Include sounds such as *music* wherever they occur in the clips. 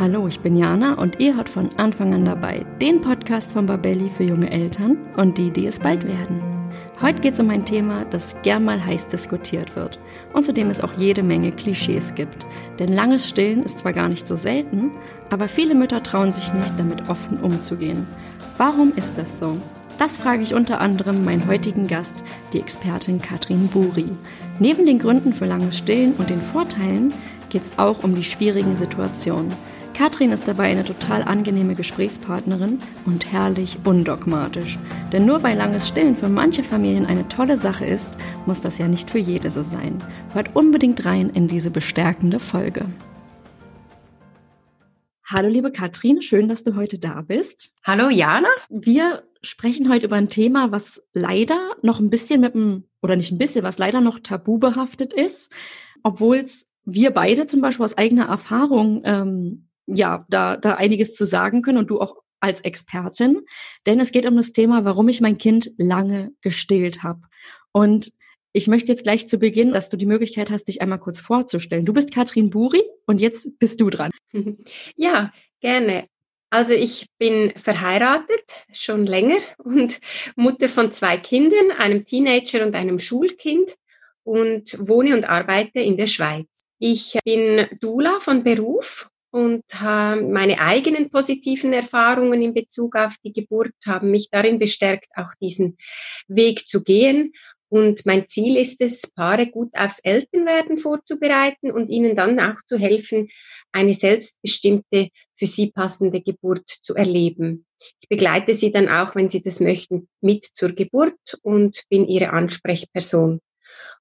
Hallo, ich bin Jana und ihr hört von Anfang an dabei den Podcast von Babelli für junge Eltern und die, die es bald werden. Heute geht es um ein Thema, das gern mal heiß diskutiert wird und zu dem es auch jede Menge Klischees gibt. Denn langes Stillen ist zwar gar nicht so selten, aber viele Mütter trauen sich nicht, damit offen umzugehen. Warum ist das so? Das frage ich unter anderem meinen heutigen Gast, die Expertin Katrin Buri. Neben den Gründen für langes Stillen und den Vorteilen geht es auch um die schwierigen Situationen. Katrin ist dabei eine total angenehme Gesprächspartnerin und herrlich undogmatisch. Denn nur weil langes Stillen für manche Familien eine tolle Sache ist, muss das ja nicht für jede so sein. Hört unbedingt rein in diese bestärkende Folge. Hallo liebe Katrin, schön, dass du heute da bist. Hallo Jana. Wir sprechen heute über ein Thema, was leider noch ein bisschen mit dem, oder nicht ein bisschen, was leider noch tabu behaftet ist, obwohl es wir beide zum Beispiel aus eigener Erfahrung ähm, ja, da, da einiges zu sagen können und du auch als Expertin, denn es geht um das Thema, warum ich mein Kind lange gestillt habe. Und ich möchte jetzt gleich zu Beginn, dass du die Möglichkeit hast, dich einmal kurz vorzustellen. Du bist Katrin Buri und jetzt bist du dran. *laughs* Ja, gerne. Also ich bin verheiratet, schon länger und Mutter von zwei Kindern, einem Teenager und einem Schulkind und wohne und arbeite in der Schweiz. Ich bin Dula von Beruf und meine eigenen positiven Erfahrungen in Bezug auf die Geburt haben mich darin bestärkt, auch diesen Weg zu gehen. Und mein Ziel ist es, Paare gut aufs Elternwerden vorzubereiten und ihnen dann auch zu helfen, eine selbstbestimmte, für sie passende Geburt zu erleben. Ich begleite sie dann auch, wenn sie das möchten, mit zur Geburt und bin ihre Ansprechperson.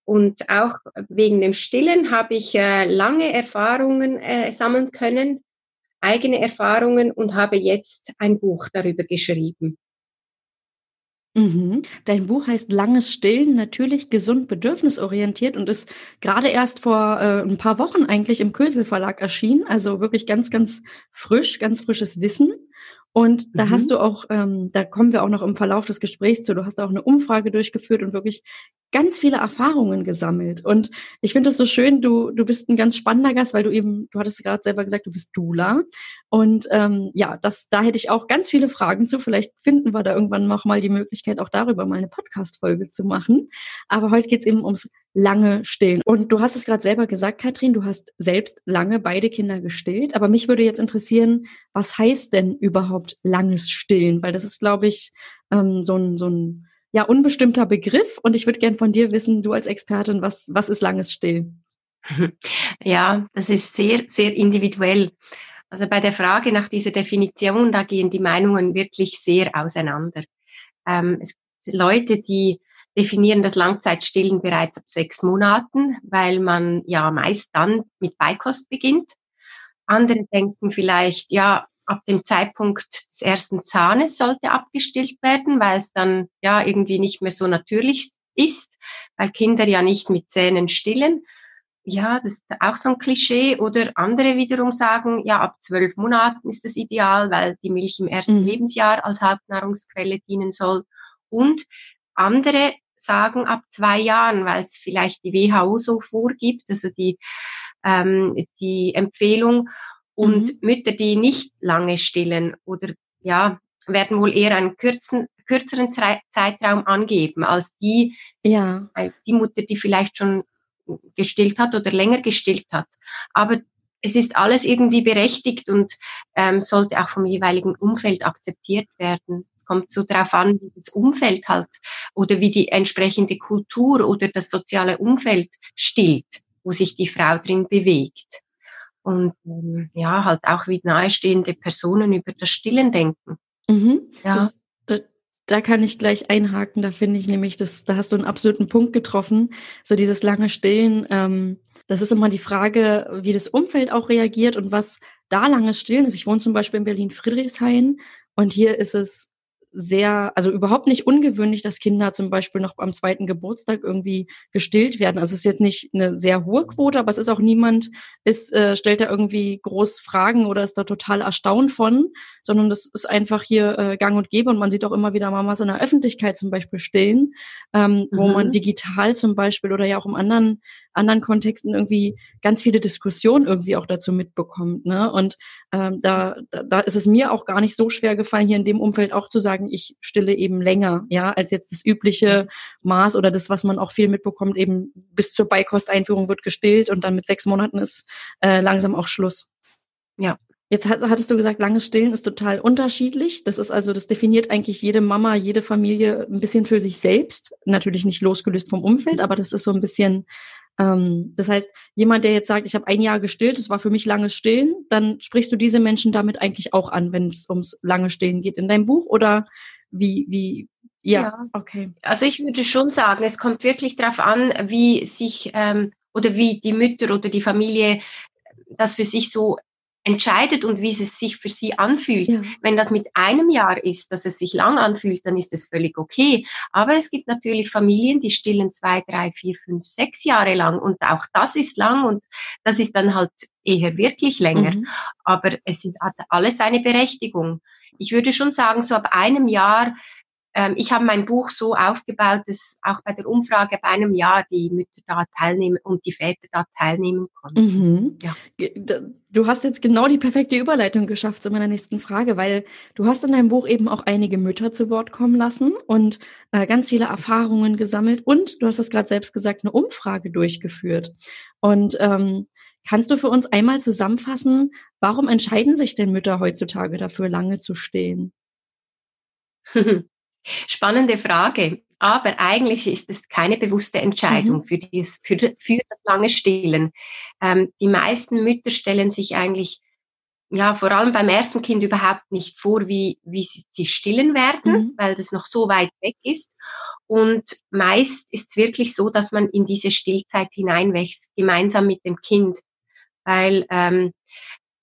Und auch wegen dem Stillen habe ich äh, lange Erfahrungen äh, sammeln können, eigene Erfahrungen und habe jetzt ein Buch darüber geschrieben. Mhm. Dein Buch heißt Langes Stillen, natürlich gesund bedürfnisorientiert und ist gerade erst vor äh, ein paar Wochen eigentlich im Kösel Verlag erschienen. Also wirklich ganz, ganz frisch, ganz frisches Wissen. Und da mhm. hast du auch, ähm, da kommen wir auch noch im Verlauf des Gesprächs zu, du hast auch eine Umfrage durchgeführt und wirklich ganz viele Erfahrungen gesammelt. Und ich finde es so schön, du, du bist ein ganz spannender Gast, weil du eben, du hattest gerade selber gesagt, du bist Dula. Und ähm, ja, das, da hätte ich auch ganz viele Fragen zu. Vielleicht finden wir da irgendwann noch mal die Möglichkeit, auch darüber mal eine Podcast-Folge zu machen. Aber heute geht es eben ums lange Stillen. Und du hast es gerade selber gesagt, Katrin, du hast selbst lange beide Kinder gestillt. Aber mich würde jetzt interessieren, was heißt denn überhaupt langes Stillen? Weil das ist, glaube ich, ähm, so ein, so ein ja, unbestimmter Begriff. Und ich würde gern von dir wissen, du als Expertin, was, was ist langes Stillen? *laughs* Ja, das ist sehr, sehr individuell. Also bei der Frage nach dieser Definition, da gehen die Meinungen wirklich sehr auseinander. Ähm, es gibt Leute, die definieren das Langzeitstillen bereits ab sechs Monaten, weil man ja meist dann mit Beikost beginnt. Andere denken vielleicht, ja, ab dem Zeitpunkt des ersten Zahnes sollte abgestillt werden, weil es dann ja irgendwie nicht mehr so natürlich ist, weil Kinder ja nicht mit Zähnen stillen. Ja, das ist auch so ein Klischee. Oder andere wiederum sagen, ja, ab zwölf Monaten ist das ideal, weil die Milch im ersten mhm. Lebensjahr als Hauptnahrungsquelle dienen soll. Und andere sagen ab zwei Jahren, weil es vielleicht die WHO so vorgibt, also die, ähm, die Empfehlung. Und mhm. Mütter, die nicht lange stillen oder ja, werden wohl eher einen kürzen, kürzeren Zeitraum angeben als die, ja. Die Mutter, die vielleicht schon gestillt hat oder länger gestillt hat. Aber es ist alles irgendwie berechtigt und ähm, sollte auch vom jeweiligen Umfeld akzeptiert werden. Kommt so darauf an, wie das Umfeld halt oder wie die entsprechende Kultur oder das soziale Umfeld stillt, wo sich die Frau drin bewegt und ähm, ja, halt auch wie nahestehende Personen über das Stillen denken. Mhm. Ja. Das, da, da kann ich gleich einhaken, da finde ich nämlich, das, da hast du einen absoluten Punkt getroffen. So dieses lange Stillen, ähm, das ist immer die Frage, wie das Umfeld auch reagiert und was da langes Stillen ist. Ich wohne zum Beispiel in Berlin-Friedrichshain und hier ist es sehr, also überhaupt nicht ungewöhnlich, dass Kinder zum Beispiel noch am zweiten Geburtstag irgendwie gestillt werden. Also es ist jetzt nicht eine sehr hohe Quote, aber es ist auch niemand, ist, äh, stellt da irgendwie groß Fragen oder ist da total erstaunt von, sondern das ist einfach hier äh, gang und gäbe und man sieht auch immer wieder Mamas in der Öffentlichkeit zum Beispiel stillen, ähm, mhm. wo man digital zum Beispiel oder ja auch im anderen anderen Kontexten irgendwie ganz viele Diskussionen irgendwie auch dazu mitbekommt. Ne? Und ähm, da, da, da ist es mir auch gar nicht so schwer gefallen, hier in dem Umfeld auch zu sagen, ich stille eben länger, ja, als jetzt das übliche Maß oder das, was man auch viel mitbekommt, eben bis zur Beikosteinführung wird gestillt und dann mit sechs Monaten ist äh, langsam auch Schluss. Ja. Jetzt hattest du gesagt, langes Stillen ist total unterschiedlich. Das ist also, das definiert eigentlich jede Mama, jede Familie ein bisschen für sich selbst. Natürlich nicht losgelöst vom Umfeld, aber das ist so ein bisschen, ähm, das heißt, jemand, der jetzt sagt, ich habe ein Jahr gestillt, das war für mich langes Stillen, dann sprichst du diese Menschen damit eigentlich auch an, wenn es ums lange Stillen geht in deinem Buch oder wie, wie, ja, ja, okay. Also ich würde schon sagen, es kommt wirklich darauf an, wie sich ähm, oder wie die Mütter oder die Familie das für sich so entscheidet und wie es sich für sie anfühlt. Ja. Wenn das mit einem Jahr ist, dass es sich lang anfühlt, dann ist es völlig okay. Aber es gibt natürlich Familien, die stillen zwei, drei, vier, fünf, sechs Jahre lang und auch das ist lang und das ist dann halt eher wirklich länger. Mhm. Aber es hat alles seine Berechtigung. Ich würde schon sagen, so ab einem Jahr ich habe mein Buch so aufgebaut, dass auch bei der Umfrage bei einem Jahr die Mütter da teilnehmen und die Väter da teilnehmen konnten. Mhm. Ja. Du hast jetzt genau die perfekte Überleitung geschafft zu meiner nächsten Frage, weil du hast in deinem Buch eben auch einige Mütter zu Wort kommen lassen und äh, ganz viele Erfahrungen gesammelt und du hast es gerade selbst gesagt, eine Umfrage durchgeführt. Und ähm, kannst du für uns einmal zusammenfassen, warum entscheiden sich denn Mütter heutzutage dafür, lange zu stehen? *laughs* Spannende Frage. Aber eigentlich ist es keine bewusste Entscheidung mhm. für, dies, für, für das lange Stillen. Ähm, die meisten Mütter stellen sich eigentlich ja, vor allem beim ersten Kind überhaupt nicht vor, wie, wie sie, sie stillen werden, mhm. weil das noch so weit weg ist. Und meist ist es wirklich so, dass man in diese Stillzeit hineinwächst, gemeinsam mit dem Kind. Weil ähm,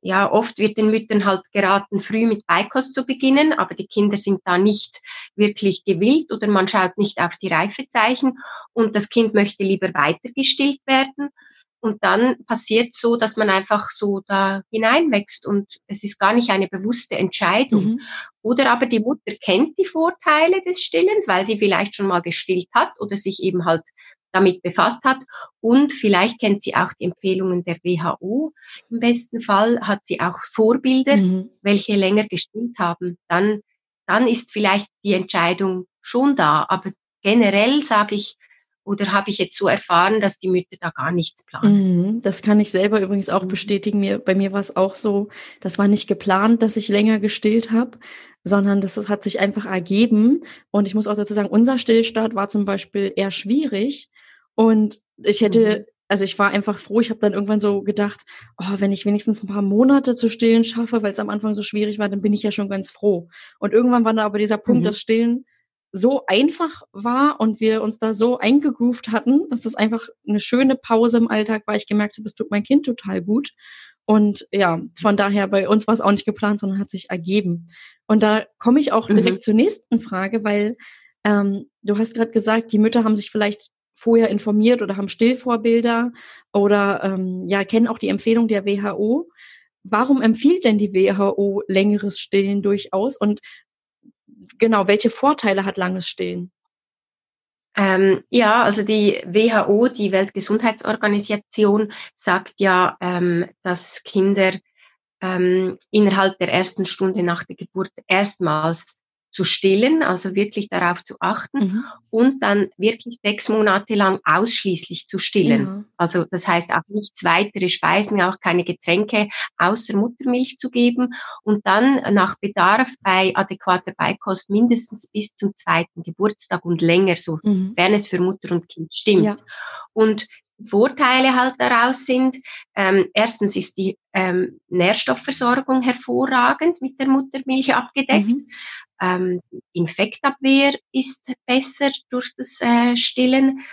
ja, oft wird den Müttern halt geraten, früh mit Beikost zu beginnen, aber die Kinder sind da nicht wirklich gewillt oder man schaut nicht auf die Reifezeichen und das Kind möchte lieber weiter gestillt werden. Und dann passiert so, dass man einfach so da hineinwächst und es ist gar nicht eine bewusste Entscheidung. Mhm. Oder aber die Mutter kennt die Vorteile des Stillens, weil sie vielleicht schon mal gestillt hat oder sich eben halt damit befasst hat. Und vielleicht kennt sie auch die Empfehlungen der WHO. Im besten Fall hat sie auch Vorbilder, mhm. welche länger gestillt haben. Dann, dann ist vielleicht die Entscheidung schon da. Aber generell sage ich, oder habe ich jetzt so erfahren, dass die Mütter da gar nichts planen? Mhm, das kann ich selber übrigens auch mhm. bestätigen. Mir, bei mir war es auch so, das war nicht geplant, dass ich länger gestillt habe, sondern das, das hat sich einfach ergeben. Und ich muss auch dazu sagen, unser Stillstart war zum Beispiel eher schwierig, und ich hätte, mhm. also ich war einfach froh, ich habe dann irgendwann so gedacht, oh, wenn ich wenigstens ein paar Monate zu stillen schaffe, weil es am Anfang so schwierig war, dann bin ich ja schon ganz froh. Und irgendwann war da aber dieser Punkt, mhm. dass Stillen so einfach war und wir uns da so eingegroovt hatten, dass das einfach eine schöne Pause im Alltag war. Ich gemerkt habe, es tut mein Kind total gut. Und ja, von daher, bei uns war es auch nicht geplant, sondern hat sich ergeben. Und da komme ich auch direkt mhm. zur nächsten Frage, weil ähm, du hast gerade gesagt, die Mütter haben sich vielleicht vorher informiert oder haben Stillvorbilder oder ähm, ja kennen auch die Empfehlung der WHO. Warum empfiehlt denn die WHO längeres Stillen durchaus und genau welche Vorteile hat langes Stillen? Ähm, ja, also die WHO, die Weltgesundheitsorganisation, sagt ja, ähm, dass Kinder ähm, innerhalb der ersten Stunde nach der Geburt erstmals zu stillen, also wirklich darauf zu achten mhm. und dann wirklich sechs Monate lang ausschließlich zu stillen. Ja. Also das heißt auch nichts weitere Speisen, auch keine Getränke außer Muttermilch zu geben und dann nach Bedarf bei adäquater Beikost mindestens bis zum zweiten Geburtstag und länger, so mhm. wenn es für Mutter und Kind stimmt. Ja. Und Vorteile halt daraus sind, ähm, erstens ist die ähm, Nährstoffversorgung hervorragend mit der Muttermilch abgedeckt. Mhm. Ähm, Infektabwehr ist besser durch das äh, Stillen.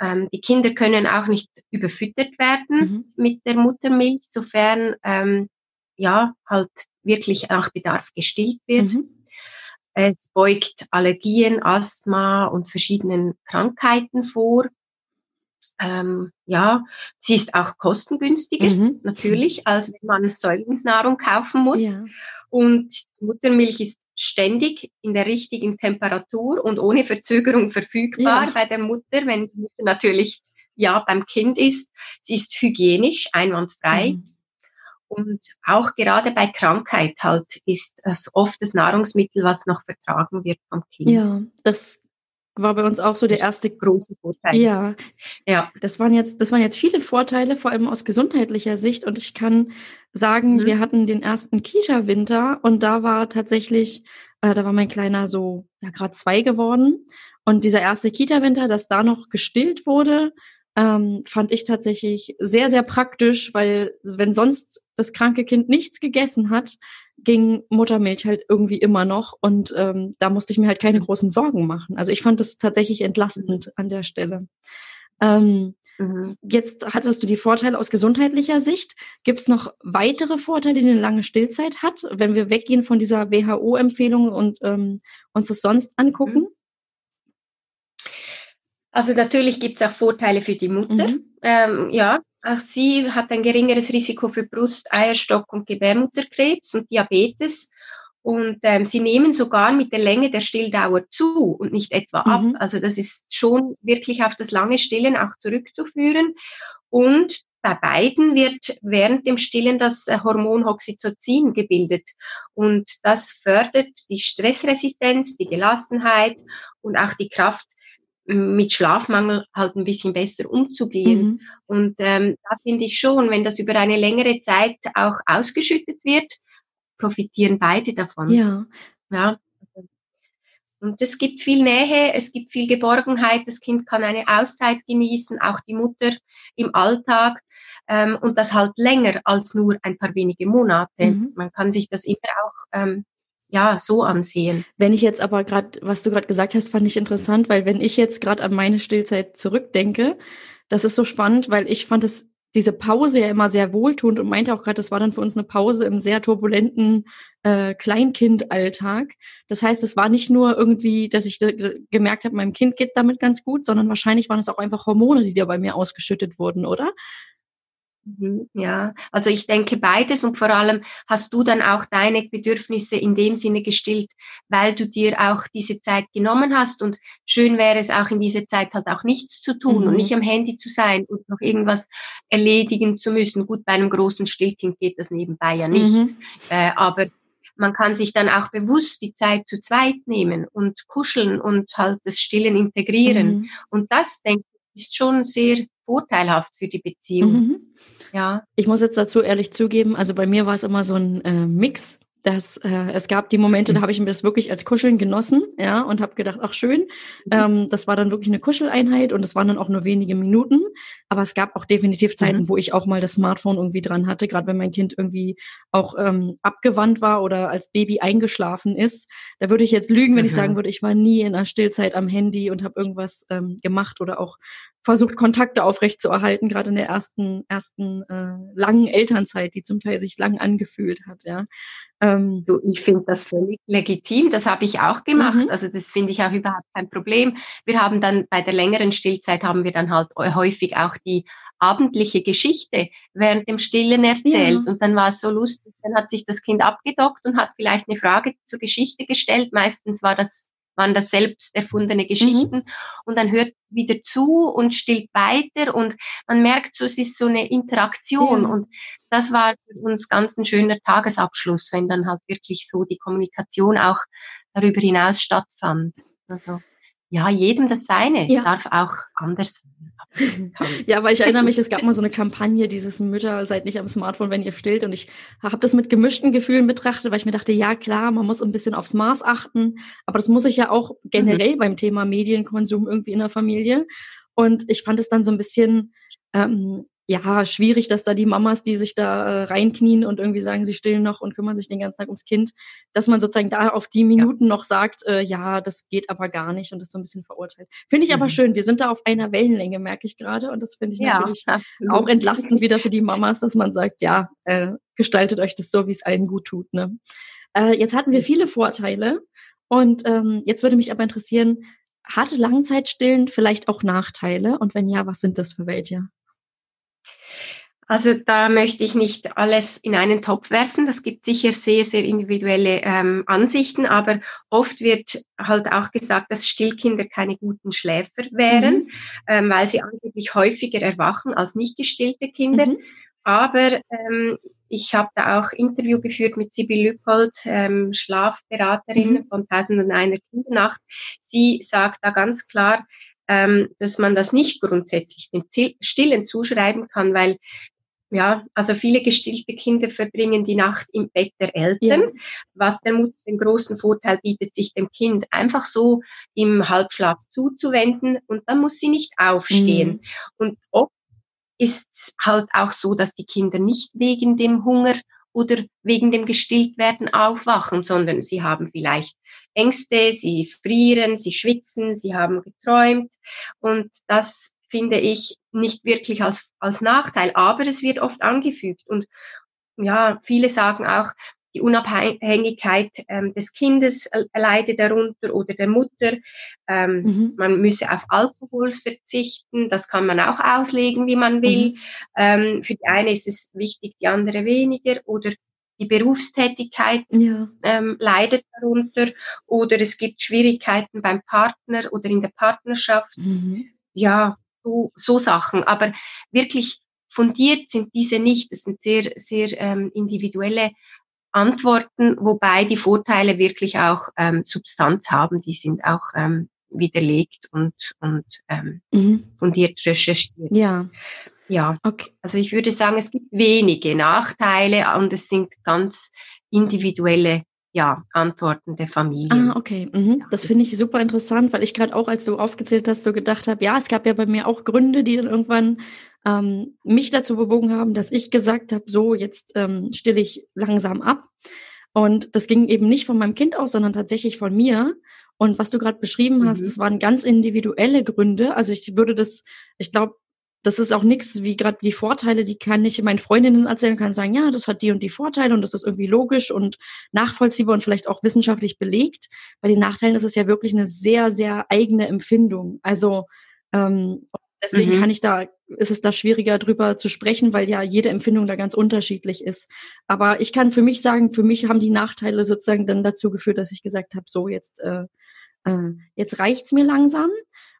Ähm, die Kinder können auch nicht überfüttert werden mhm. mit der Muttermilch, sofern ähm, ja halt wirklich nach Bedarf gestillt wird. Mhm. Es beugt Allergien, Asthma und verschiedenen Krankheiten vor. Ähm, ja, sie ist auch kostengünstiger, mhm. natürlich, als wenn man Säuglingsnahrung kaufen muss. Ja. Und Muttermilch ist ständig in der richtigen Temperatur und ohne Verzögerung verfügbar ja. bei der Mutter, wenn die Mutter natürlich ja beim Kind ist. Sie ist hygienisch, einwandfrei. Mhm. Und auch gerade bei Krankheit halt ist es oft das Nahrungsmittel, was noch vertragen wird vom Kind. Ja, das war bei uns auch so der erste große Vorteil. Ja, ja. Das waren jetzt, das waren jetzt viele Vorteile, vor allem aus gesundheitlicher Sicht. Und ich kann sagen, mhm. wir hatten den ersten Kita-Winter und da war tatsächlich, äh, da war mein Kleiner so ja gerade zwei geworden. Und dieser erste Kita-Winter, dass da noch gestillt wurde, ähm, fand ich tatsächlich sehr, sehr praktisch, weil wenn sonst das kranke Kind nichts gegessen hat, ging Muttermilch halt irgendwie immer noch und ähm, da musste ich mir halt keine großen Sorgen machen. Also ich fand das tatsächlich entlastend an der Stelle. Ähm, mhm. Jetzt hattest du die Vorteile aus gesundheitlicher Sicht. Gibt es noch weitere Vorteile, die eine lange Stillzeit hat, wenn wir weggehen von dieser WHO-Empfehlung und ähm, uns das sonst angucken? Mhm. Also natürlich gibt es auch Vorteile für die Mutter. Mhm. Ähm, ja, auch sie hat ein geringeres Risiko für Brust-, Eierstock- und Gebärmutterkrebs und Diabetes. Und ähm, sie nehmen sogar mit der Länge der Stilldauer zu und nicht etwa ab. Mhm. Also das ist schon wirklich auf das lange Stillen auch zurückzuführen. Und bei beiden wird während dem Stillen das äh, Hormon Oxytocin gebildet. Und das fördert die Stressresistenz, die Gelassenheit und auch die Kraft, mit Schlafmangel halt ein bisschen besser umzugehen. Mhm. Und ähm, da finde ich schon, wenn das über eine längere Zeit auch ausgeschüttet wird, profitieren beide davon. Ja. ja. Und es gibt viel Nähe, es gibt viel Geborgenheit, das Kind kann eine Auszeit genießen, auch die Mutter im Alltag. Ähm, und das halt länger als nur ein paar wenige Monate. Mhm. Man kann sich das immer auch ähm, ja, so ansehen. Wenn ich jetzt aber gerade, was du gerade gesagt hast, fand ich interessant, weil wenn ich jetzt gerade an meine Stillzeit zurückdenke, das ist so spannend, weil ich fand es diese Pause ja immer sehr wohltuend und meinte auch gerade, das war dann für uns eine Pause im sehr turbulenten äh, Kleinkindalltag. Das heißt, es war nicht nur irgendwie, dass ich gemerkt habe, meinem Kind geht's damit ganz gut, sondern wahrscheinlich waren es auch einfach Hormone, die da bei mir ausgeschüttet wurden, oder? Mhm, ja, also ich denke beides und vor allem hast du dann auch deine Bedürfnisse in dem Sinne gestillt, weil du dir auch diese Zeit genommen hast und schön wäre es auch in dieser Zeit halt auch nichts zu tun mhm. und nicht am Handy zu sein und noch irgendwas erledigen zu müssen. Gut, bei einem großen Stillkind geht das nebenbei ja nicht, mhm. äh, aber man kann sich dann auch bewusst die Zeit zu zweit nehmen und kuscheln und halt das Stillen integrieren. Mhm. Und das, denke ich, ist schon sehr vorteilhaft für die Beziehung. Mhm. Ja. Ich muss jetzt dazu ehrlich zugeben, also bei mir war es immer so ein äh, Mix dass äh, es gab die Momente, da habe ich mir das wirklich als Kuscheln genossen, ja, und habe gedacht, ach schön, mhm. ähm, das war dann wirklich eine Kuscheleinheit und es waren dann auch nur wenige Minuten, aber es gab auch definitiv Zeiten, mhm. wo ich auch mal das Smartphone irgendwie dran hatte, gerade wenn mein Kind irgendwie auch ähm, abgewandt war oder als Baby eingeschlafen ist. Da würde ich jetzt lügen, wenn mhm. ich sagen würde, ich war nie in der Stillzeit am Handy und habe irgendwas ähm, gemacht oder auch versucht, Kontakte aufrechtzuerhalten, gerade in der ersten, ersten äh, langen Elternzeit, die zum Teil sich lang angefühlt hat, ja. Ähm, du, ich finde das völlig legitim, das habe ich auch gemacht. Mhm. Also das finde ich auch überhaupt kein Problem. Wir haben dann bei der längeren Stillzeit haben wir dann halt häufig auch die abendliche Geschichte während dem Stillen erzählt. Ja. Und dann war es so lustig, dann hat sich das Kind abgedockt und hat vielleicht eine Frage zur Geschichte gestellt. Meistens war das waren das selbst erfundene Geschichten. Mhm. Und dann hört wieder zu und stillt weiter und man merkt so, es ist so eine Interaktion. Ja. Und das war für uns ganz ein schöner Tagesabschluss, wenn dann halt wirklich so die Kommunikation auch darüber hinaus stattfand. Also ja, jedem das Seine ja. darf auch anders sein. *laughs* ja, weil ich erinnere mich, es gab mal so eine Kampagne, dieses Mütter seid nicht am Smartphone, wenn ihr stillt. Und ich habe das mit gemischten Gefühlen betrachtet, weil ich mir dachte, ja klar, man muss ein bisschen aufs Maß achten, aber das muss ich ja auch generell mhm. beim Thema Medienkonsum irgendwie in der Familie. Und ich fand es dann so ein bisschen ähm, ja, schwierig, dass da die Mamas, die sich da äh, reinknien und irgendwie sagen, sie stillen noch und kümmern sich den ganzen Tag ums Kind, dass man sozusagen da auf die Minuten ja. noch sagt, äh, ja, das geht aber gar nicht und das so ein bisschen verurteilt. Finde ich mhm. aber schön. Wir sind da auf einer Wellenlänge, merke ich gerade. Und das finde ich ja, natürlich auch entlastend wieder für die Mamas, dass man sagt, ja, äh, gestaltet euch das so, wie es allen gut tut. Ne? Äh, jetzt hatten wir viele Vorteile. Und ähm, jetzt würde mich aber interessieren, hatte Langzeitstillen vielleicht auch Nachteile? Und wenn ja, was sind das für welche? Also da möchte ich nicht alles in einen Topf werfen. Das gibt sicher sehr, sehr individuelle ähm, Ansichten, aber oft wird halt auch gesagt, dass Stillkinder keine guten Schläfer wären, mhm. ähm, weil sie angeblich häufiger erwachen als nicht gestillte Kinder. Mhm. Aber ähm, ich habe da auch Interview geführt mit Sibyl Lüppold, ähm, Schlafberaterin mhm. von 1001 Kindernacht. Sie sagt da ganz klar, ähm, dass man das nicht grundsätzlich dem Stillen zuschreiben kann, weil ja, also viele gestillte Kinder verbringen die Nacht im Bett der Eltern, ja. was der Mutter den großen Vorteil bietet, sich dem Kind einfach so im Halbschlaf zuzuwenden und dann muss sie nicht aufstehen. Mhm. Und oft ist halt auch so, dass die Kinder nicht wegen dem Hunger oder wegen dem Gestilltwerden aufwachen, sondern sie haben vielleicht Ängste, sie frieren, sie schwitzen, sie haben geträumt und das finde ich nicht wirklich als, als Nachteil, aber es wird oft angefügt und ja, viele sagen auch, die Unabhängigkeit ähm, des Kindes leidet darunter oder der Mutter. Ähm, mhm. Man müsse auf Alkohol verzichten. Das kann man auch auslegen, wie man will. Mhm. Ähm, für die eine ist es wichtig, die andere weniger. Oder die Berufstätigkeit ja. ähm, leidet darunter. Oder es gibt Schwierigkeiten beim Partner oder in der Partnerschaft. Mhm. Ja, so, so Sachen. Aber wirklich fundiert sind diese nicht. Das sind sehr, sehr ähm, individuelle Antworten, wobei die Vorteile wirklich auch ähm, Substanz haben, die sind auch ähm, widerlegt und, und ähm, mhm. fundiert recherchiert. Ja. Ja, okay. also ich würde sagen, es gibt wenige Nachteile und es sind ganz individuelle ja, Antworten der Familie. Ah, okay. Mhm. Ja. Das finde ich super interessant, weil ich gerade auch, als du aufgezählt hast, so gedacht habe, ja, es gab ja bei mir auch Gründe, die dann irgendwann ähm, mich dazu bewogen haben, dass ich gesagt habe, so, jetzt ähm, stille ich langsam ab. Und das ging eben nicht von meinem Kind aus, sondern tatsächlich von mir. Und was du gerade beschrieben hast, mhm. das waren ganz individuelle Gründe. Also ich würde das, ich glaube, das ist auch nichts wie gerade die Vorteile, die kann ich meinen Freundinnen erzählen, kann sagen, ja, das hat die und die Vorteile und das ist irgendwie logisch und nachvollziehbar und vielleicht auch wissenschaftlich belegt. Bei den Nachteilen ist es ja wirklich eine sehr, sehr eigene Empfindung. Also ähm, Deswegen mhm. kann ich da, ist es da schwieriger drüber zu sprechen, weil ja jede Empfindung da ganz unterschiedlich ist. Aber ich kann für mich sagen, für mich haben die Nachteile sozusagen dann dazu geführt, dass ich gesagt habe, so jetzt, äh, äh, jetzt reicht's mir langsam.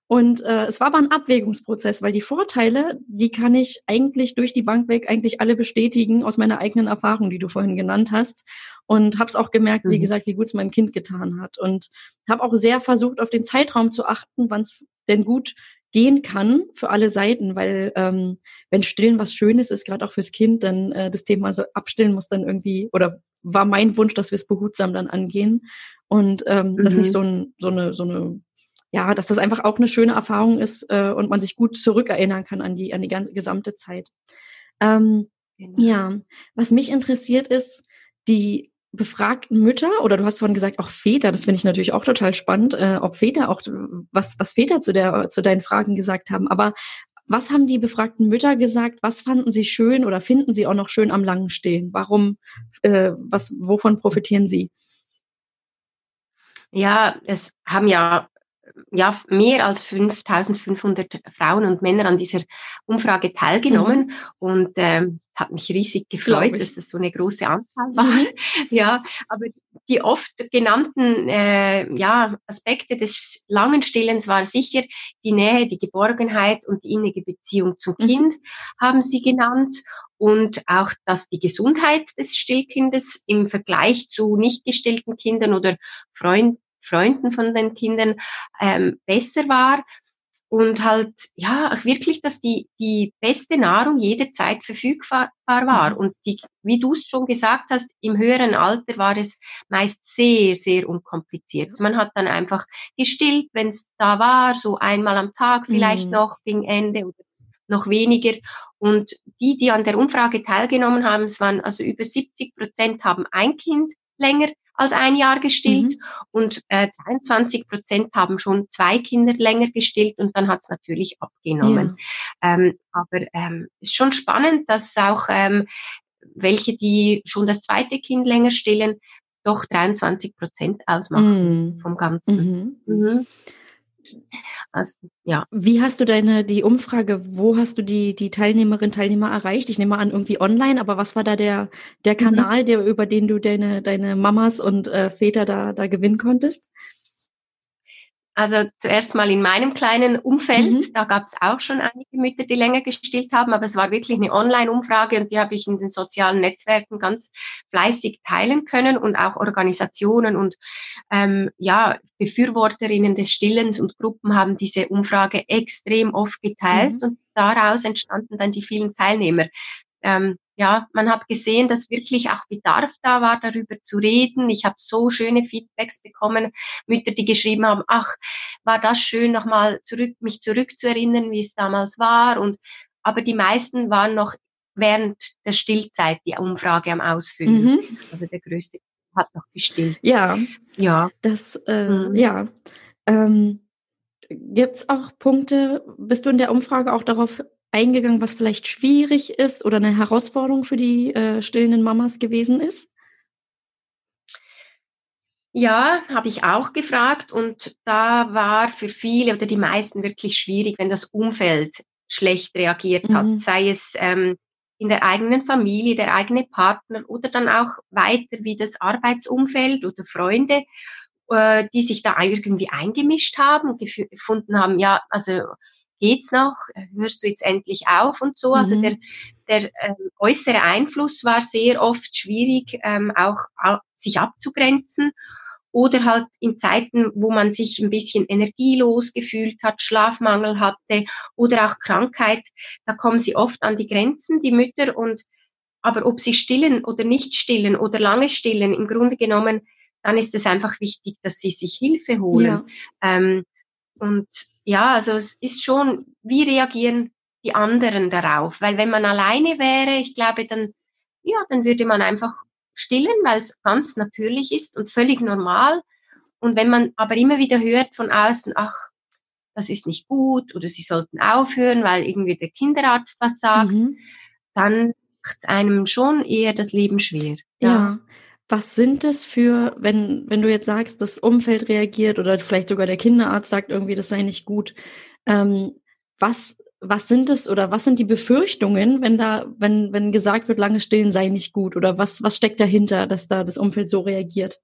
Und äh, es war aber ein Abwägungsprozess, weil die Vorteile, die kann ich eigentlich durch die Bank weg eigentlich alle bestätigen aus meiner eigenen Erfahrung, die du vorhin genannt hast. Und habe es auch gemerkt, wie mhm. gesagt, wie gut es meinem Kind getan hat. Und habe auch sehr versucht, auf den Zeitraum zu achten, wann es denn gut gehen kann für alle Seiten, weil ähm, wenn Stillen was Schönes ist, gerade auch fürs Kind, dann äh, das Thema so abstillen muss dann irgendwie oder war mein Wunsch, dass wir es behutsam dann angehen und ähm, mhm. dass nicht so, ein, so eine so eine ja, dass das einfach auch eine schöne Erfahrung ist äh, und man sich gut zurückerinnern kann an die an die ganze gesamte Zeit. Ähm, genau. Ja, was mich interessiert ist die befragten Mütter oder du hast vorhin gesagt auch Väter, das finde ich natürlich auch total spannend, äh, ob Väter auch was was Väter zu der zu deinen Fragen gesagt haben. Aber was haben die befragten Mütter gesagt? Was fanden sie schön oder finden sie auch noch schön am langen Stillen? Warum? Äh, was? Wovon profitieren sie? Ja, es haben ja ja, mehr als 5500 Frauen und Männer an dieser Umfrage teilgenommen mhm. und ähm, es hat mich riesig gefreut, dass das so eine große Anzahl war. Mhm. *laughs* ja, aber die oft genannten äh, ja, Aspekte des langen Stillens war sicher die Nähe, die Geborgenheit und die innige Beziehung zum mhm. Kind haben sie genannt und auch, dass die Gesundheit des Stillkindes im Vergleich zu nicht gestillten Kindern oder Freund, Freunden von den Kindern ähm, besser war und halt ja wirklich, dass die die beste Nahrung jederzeit verfügbar war mhm. und die, wie du es schon gesagt hast, im höheren Alter war es meist sehr sehr unkompliziert. Man hat dann einfach gestillt, wenn es da war, so einmal am Tag vielleicht mhm. noch gegen Ende oder noch weniger. Und die, die an der Umfrage teilgenommen haben, es waren also über 70 Prozent haben ein Kind länger als ein Jahr gestillt mhm. und äh, 23 Prozent haben schon zwei Kinder länger gestillt und dann hat es natürlich abgenommen. Ja. Ähm, aber ähm, ist schon spannend, dass auch ähm, welche, die schon das zweite Kind länger stillen, doch 23 Prozent ausmachen mhm. vom Ganzen. Mhm. Also, ja. Wie hast du deine, die Umfrage, wo hast du die, die Teilnehmerinnen, Teilnehmer erreicht? Ich nehme an, irgendwie online, aber was war da der, der mhm. Kanal, der, über den du deine, deine Mamas und äh, Väter da, da gewinnen konntest? Also zuerst mal in meinem kleinen Umfeld, mhm. da gab es auch schon einige Mütter, die länger gestillt haben, aber es war wirklich eine Online-Umfrage und die habe ich in den sozialen Netzwerken ganz fleißig teilen können und auch Organisationen und ähm, ja Befürworterinnen des Stillens und Gruppen haben diese Umfrage extrem oft geteilt mhm. und daraus entstanden dann die vielen Teilnehmer. Ähm, ja, man hat gesehen, dass wirklich auch Bedarf da war, darüber zu reden. Ich habe so schöne Feedbacks bekommen, Mütter, die geschrieben haben, ach, war das schön, nochmal zurück, mich zurückzuerinnern, wie es damals war. Und aber die meisten waren noch während der Stillzeit die Umfrage am Ausfüllen. Mhm. Also der größte hat noch gestillt. Ja, ja, das, äh, mhm. ja. Ähm, Gibt es auch Punkte, bist du in der Umfrage auch darauf eingegangen, was vielleicht schwierig ist oder eine Herausforderung für die äh, stillenden Mamas gewesen ist? Ja, habe ich auch gefragt und da war für viele oder die meisten wirklich schwierig, wenn das Umfeld schlecht reagiert hat, mhm. sei es ähm, in der eigenen Familie, der eigene Partner oder dann auch weiter wie das Arbeitsumfeld oder Freunde, äh, die sich da irgendwie eingemischt haben und gefunden haben, ja, also geht's noch? Hörst du jetzt endlich auf und so? Also mhm. Also der, der ähm, äußere Einfluss war sehr oft schwierig, ähm, auch, auch sich abzugrenzen. Oder halt in Zeiten, wo man sich ein bisschen energielos gefühlt hat, Schlafmangel hatte oder auch Krankheit, da kommen sie oft an die Grenzen, die Mütter. Und aber ob sie stillen oder nicht stillen oder lange stillen, im Grunde genommen, dann ist es einfach wichtig, dass sie sich Hilfe holen. Ja. Ähm, und ja, also es ist schon, wie reagieren die anderen darauf? Weil wenn man alleine wäre, ich glaube, dann, ja, dann würde man einfach stillen, weil es ganz natürlich ist und völlig normal. Und wenn man aber immer wieder hört von außen, ach, das ist nicht gut oder sie sollten aufhören, weil irgendwie der Kinderarzt was sagt, mhm. dann macht einem schon eher das Leben schwer. Ja. ja. Was sind es für, wenn, wenn du jetzt sagst, das Umfeld reagiert oder vielleicht sogar der Kinderarzt sagt irgendwie, das sei nicht gut, ähm, was, was sind es oder was sind die Befürchtungen, wenn da, wenn, wenn gesagt wird, lange Stillen sei nicht gut oder was, was steckt dahinter, dass da das Umfeld so reagiert?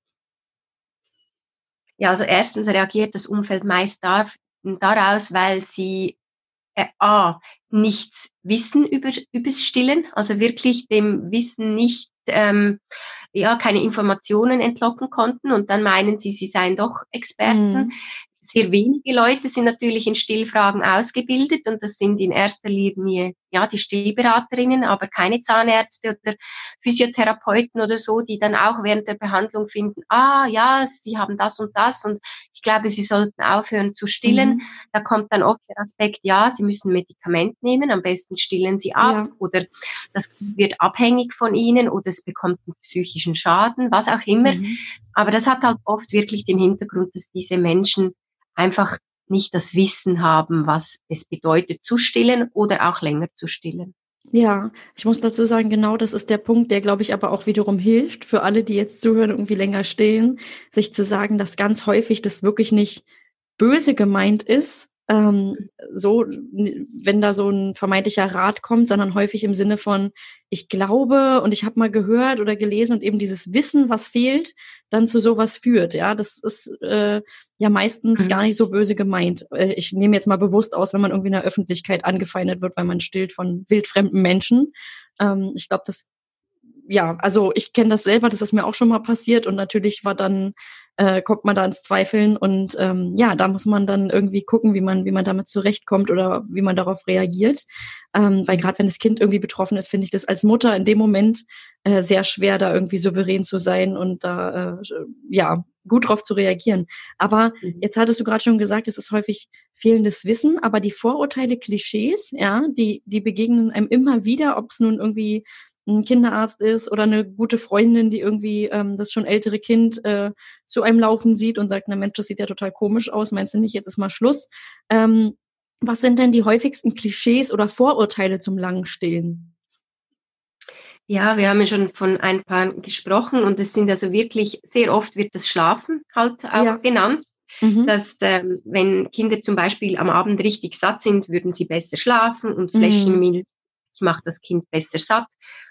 Ja, also erstens reagiert das Umfeld meist da, daraus, weil sie äh, A, nichts wissen über, übers Stillen, also wirklich dem Wissen nicht ähm, ja keine Informationen entlocken konnten. Und dann meinen sie, sie seien doch Experten. Mhm. Sehr wenige Leute sind natürlich in Stillfragen ausgebildet. Und das sind in erster Linie ja die Stillberaterinnen, aber keine Zahnärzte oder Physiotherapeuten oder so, die dann auch während der Behandlung finden, ah ja, sie haben das und das. Und ich glaube, sie sollten aufhören zu stillen. Mhm. Da kommt dann oft der Aspekt, ja, sie müssen Medikament nehmen, am besten stillen sie ab ja. oder das wird abhängig von ihnen oder es bekommt einen psychischen Schaden, was auch immer. Mhm. Aber das hat halt oft wirklich den Hintergrund, dass diese Menschen einfach nicht das Wissen haben, was es bedeutet zu stillen oder auch länger zu stillen. Ja, ich muss dazu sagen, genau das ist der Punkt, der, glaube ich, aber auch wiederum hilft für alle, die jetzt zuhören, irgendwie länger stillen, sich zu sagen, dass ganz häufig das wirklich nicht böse gemeint ist, ähm, so, wenn da so ein vermeintlicher Rat kommt, sondern häufig im Sinne von, ich glaube und ich habe mal gehört oder gelesen und eben dieses Wissen, was fehlt, dann zu sowas führt. Ja, das ist äh, ja meistens mhm. gar nicht so böse gemeint. Äh, ich nehme jetzt mal bewusst aus, wenn man irgendwie in der Öffentlichkeit angefeindet wird, weil man stillt von wildfremden Menschen. Ähm, ich glaube, das ja, also ich kenne das selber, das ist mir auch schon mal passiert und natürlich war dann äh, kommt man da ins Zweifeln und ähm, ja, da muss man dann irgendwie gucken, wie man wie man damit zurechtkommt oder wie man darauf reagiert, ähm, weil gerade wenn das Kind irgendwie betroffen ist, finde ich das als Mutter in dem Moment äh, sehr schwer, da irgendwie souverän zu sein und da äh, ja gut drauf zu reagieren. Aber mhm. jetzt hattest du gerade schon gesagt, es ist häufig fehlendes Wissen, aber die Vorurteile, Klischees, ja, die die begegnen einem immer wieder, ob es nun irgendwie ein Kinderarzt ist oder eine gute Freundin, die irgendwie ähm, das schon ältere Kind äh, zu einem laufen sieht und sagt, na Mensch, das sieht ja total komisch aus, meinst du nicht, jetzt ist mal Schluss. Ähm, was sind denn die häufigsten Klischees oder Vorurteile zum langen Stillen? Ja, wir haben ja schon von ein paar gesprochen und es sind also wirklich, sehr oft wird das Schlafen halt auch ja. genannt. mhm. dass ähm, wenn Kinder zum Beispiel am Abend richtig satt sind, würden sie besser schlafen und Fläschenmilch mhm. Macht das Kind besser satt.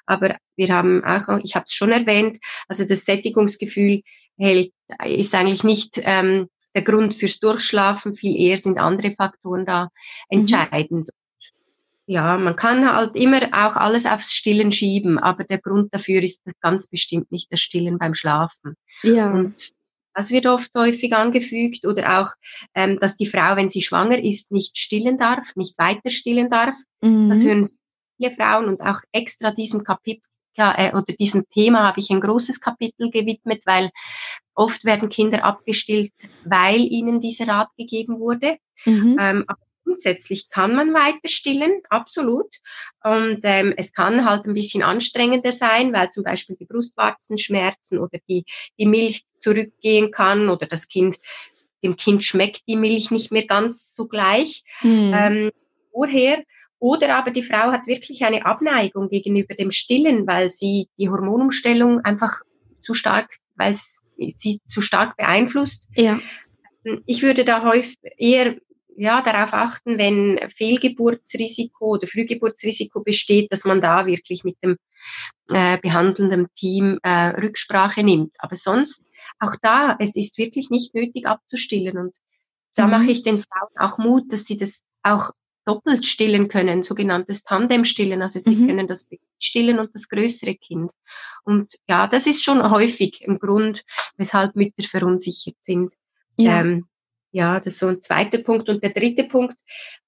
Aber wir haben auch, ich habe es schon erwähnt, also das Sättigungsgefühl hält, ist eigentlich nicht ähm, der Grund fürs Durchschlafen, viel eher sind andere Faktoren da mhm. entscheidend. Mhm. Ja, man kann halt immer auch alles aufs Stillen schieben, aber der Grund dafür ist ganz bestimmt nicht das Stillen beim Schlafen. Ja. Und das wird oft häufig angefügt oder auch, ähm, dass die Frau, wenn sie schwanger ist, nicht stillen darf, nicht weiter stillen darf. Mhm. Das hören viele Frauen und auch extra diesem Kapitel äh, oder diesem Thema habe ich ein großes Kapitel gewidmet, weil oft werden Kinder abgestillt, weil ihnen dieser Rat gegeben wurde. Mhm. Ähm, grundsätzlich kann man weiter stillen, absolut. Und ähm, es kann halt ein bisschen anstrengender sein, weil zum Beispiel die Brustwarzen schmerzen oder die, die Milch zurückgehen kann oder das Kind, dem Kind schmeckt die Milch nicht mehr ganz so gleich mhm. ähm, vorher. Oder aber die Frau hat wirklich eine Abneigung gegenüber dem Stillen, weil sie die Hormonumstellung einfach zu stark, weil sie zu stark beeinflusst. Ja. Ich würde da häufig eher ja, darauf achten, wenn Fehlgeburtsrisiko oder Frühgeburtsrisiko besteht, dass man da wirklich mit dem äh, behandelnden Team äh, Rücksprache nimmt. Aber sonst, auch da, es ist wirklich nicht nötig abzustillen. Und da mhm. mache ich den Frauen auch Mut, dass sie das auch doppelt stillen können, sogenanntes Tandem-Stillen. Also sie mhm. können das stillen und das größere Kind. Und ja, das ist schon häufig ein Grund, weshalb Mütter verunsichert sind. Ja. Ähm, ja, das ist so ein zweiter Punkt. Und der dritte Punkt,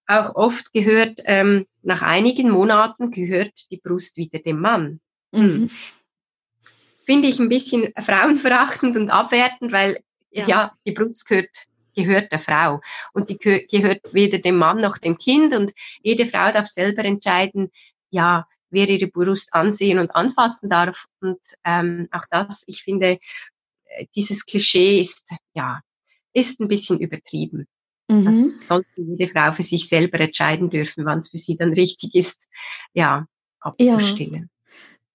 auch oft gehört, ähm, nach einigen Monaten gehört die Brust wieder dem Mann. Hm. Mhm. Finde ich ein bisschen frauenverachtend und abwertend, weil ja, ja die Brust gehört, gehört der Frau und die gehört weder dem Mann noch dem Kind und jede Frau darf selber entscheiden, ja, wer ihre Brust ansehen und anfassen darf. Und ähm, auch das, ich finde, äh, dieses Klischee ist ja ist ein bisschen übertrieben. Mhm. Das sollte jede Frau für sich selber entscheiden dürfen, wann es für sie dann richtig ist, ja, abzustillen. Ja.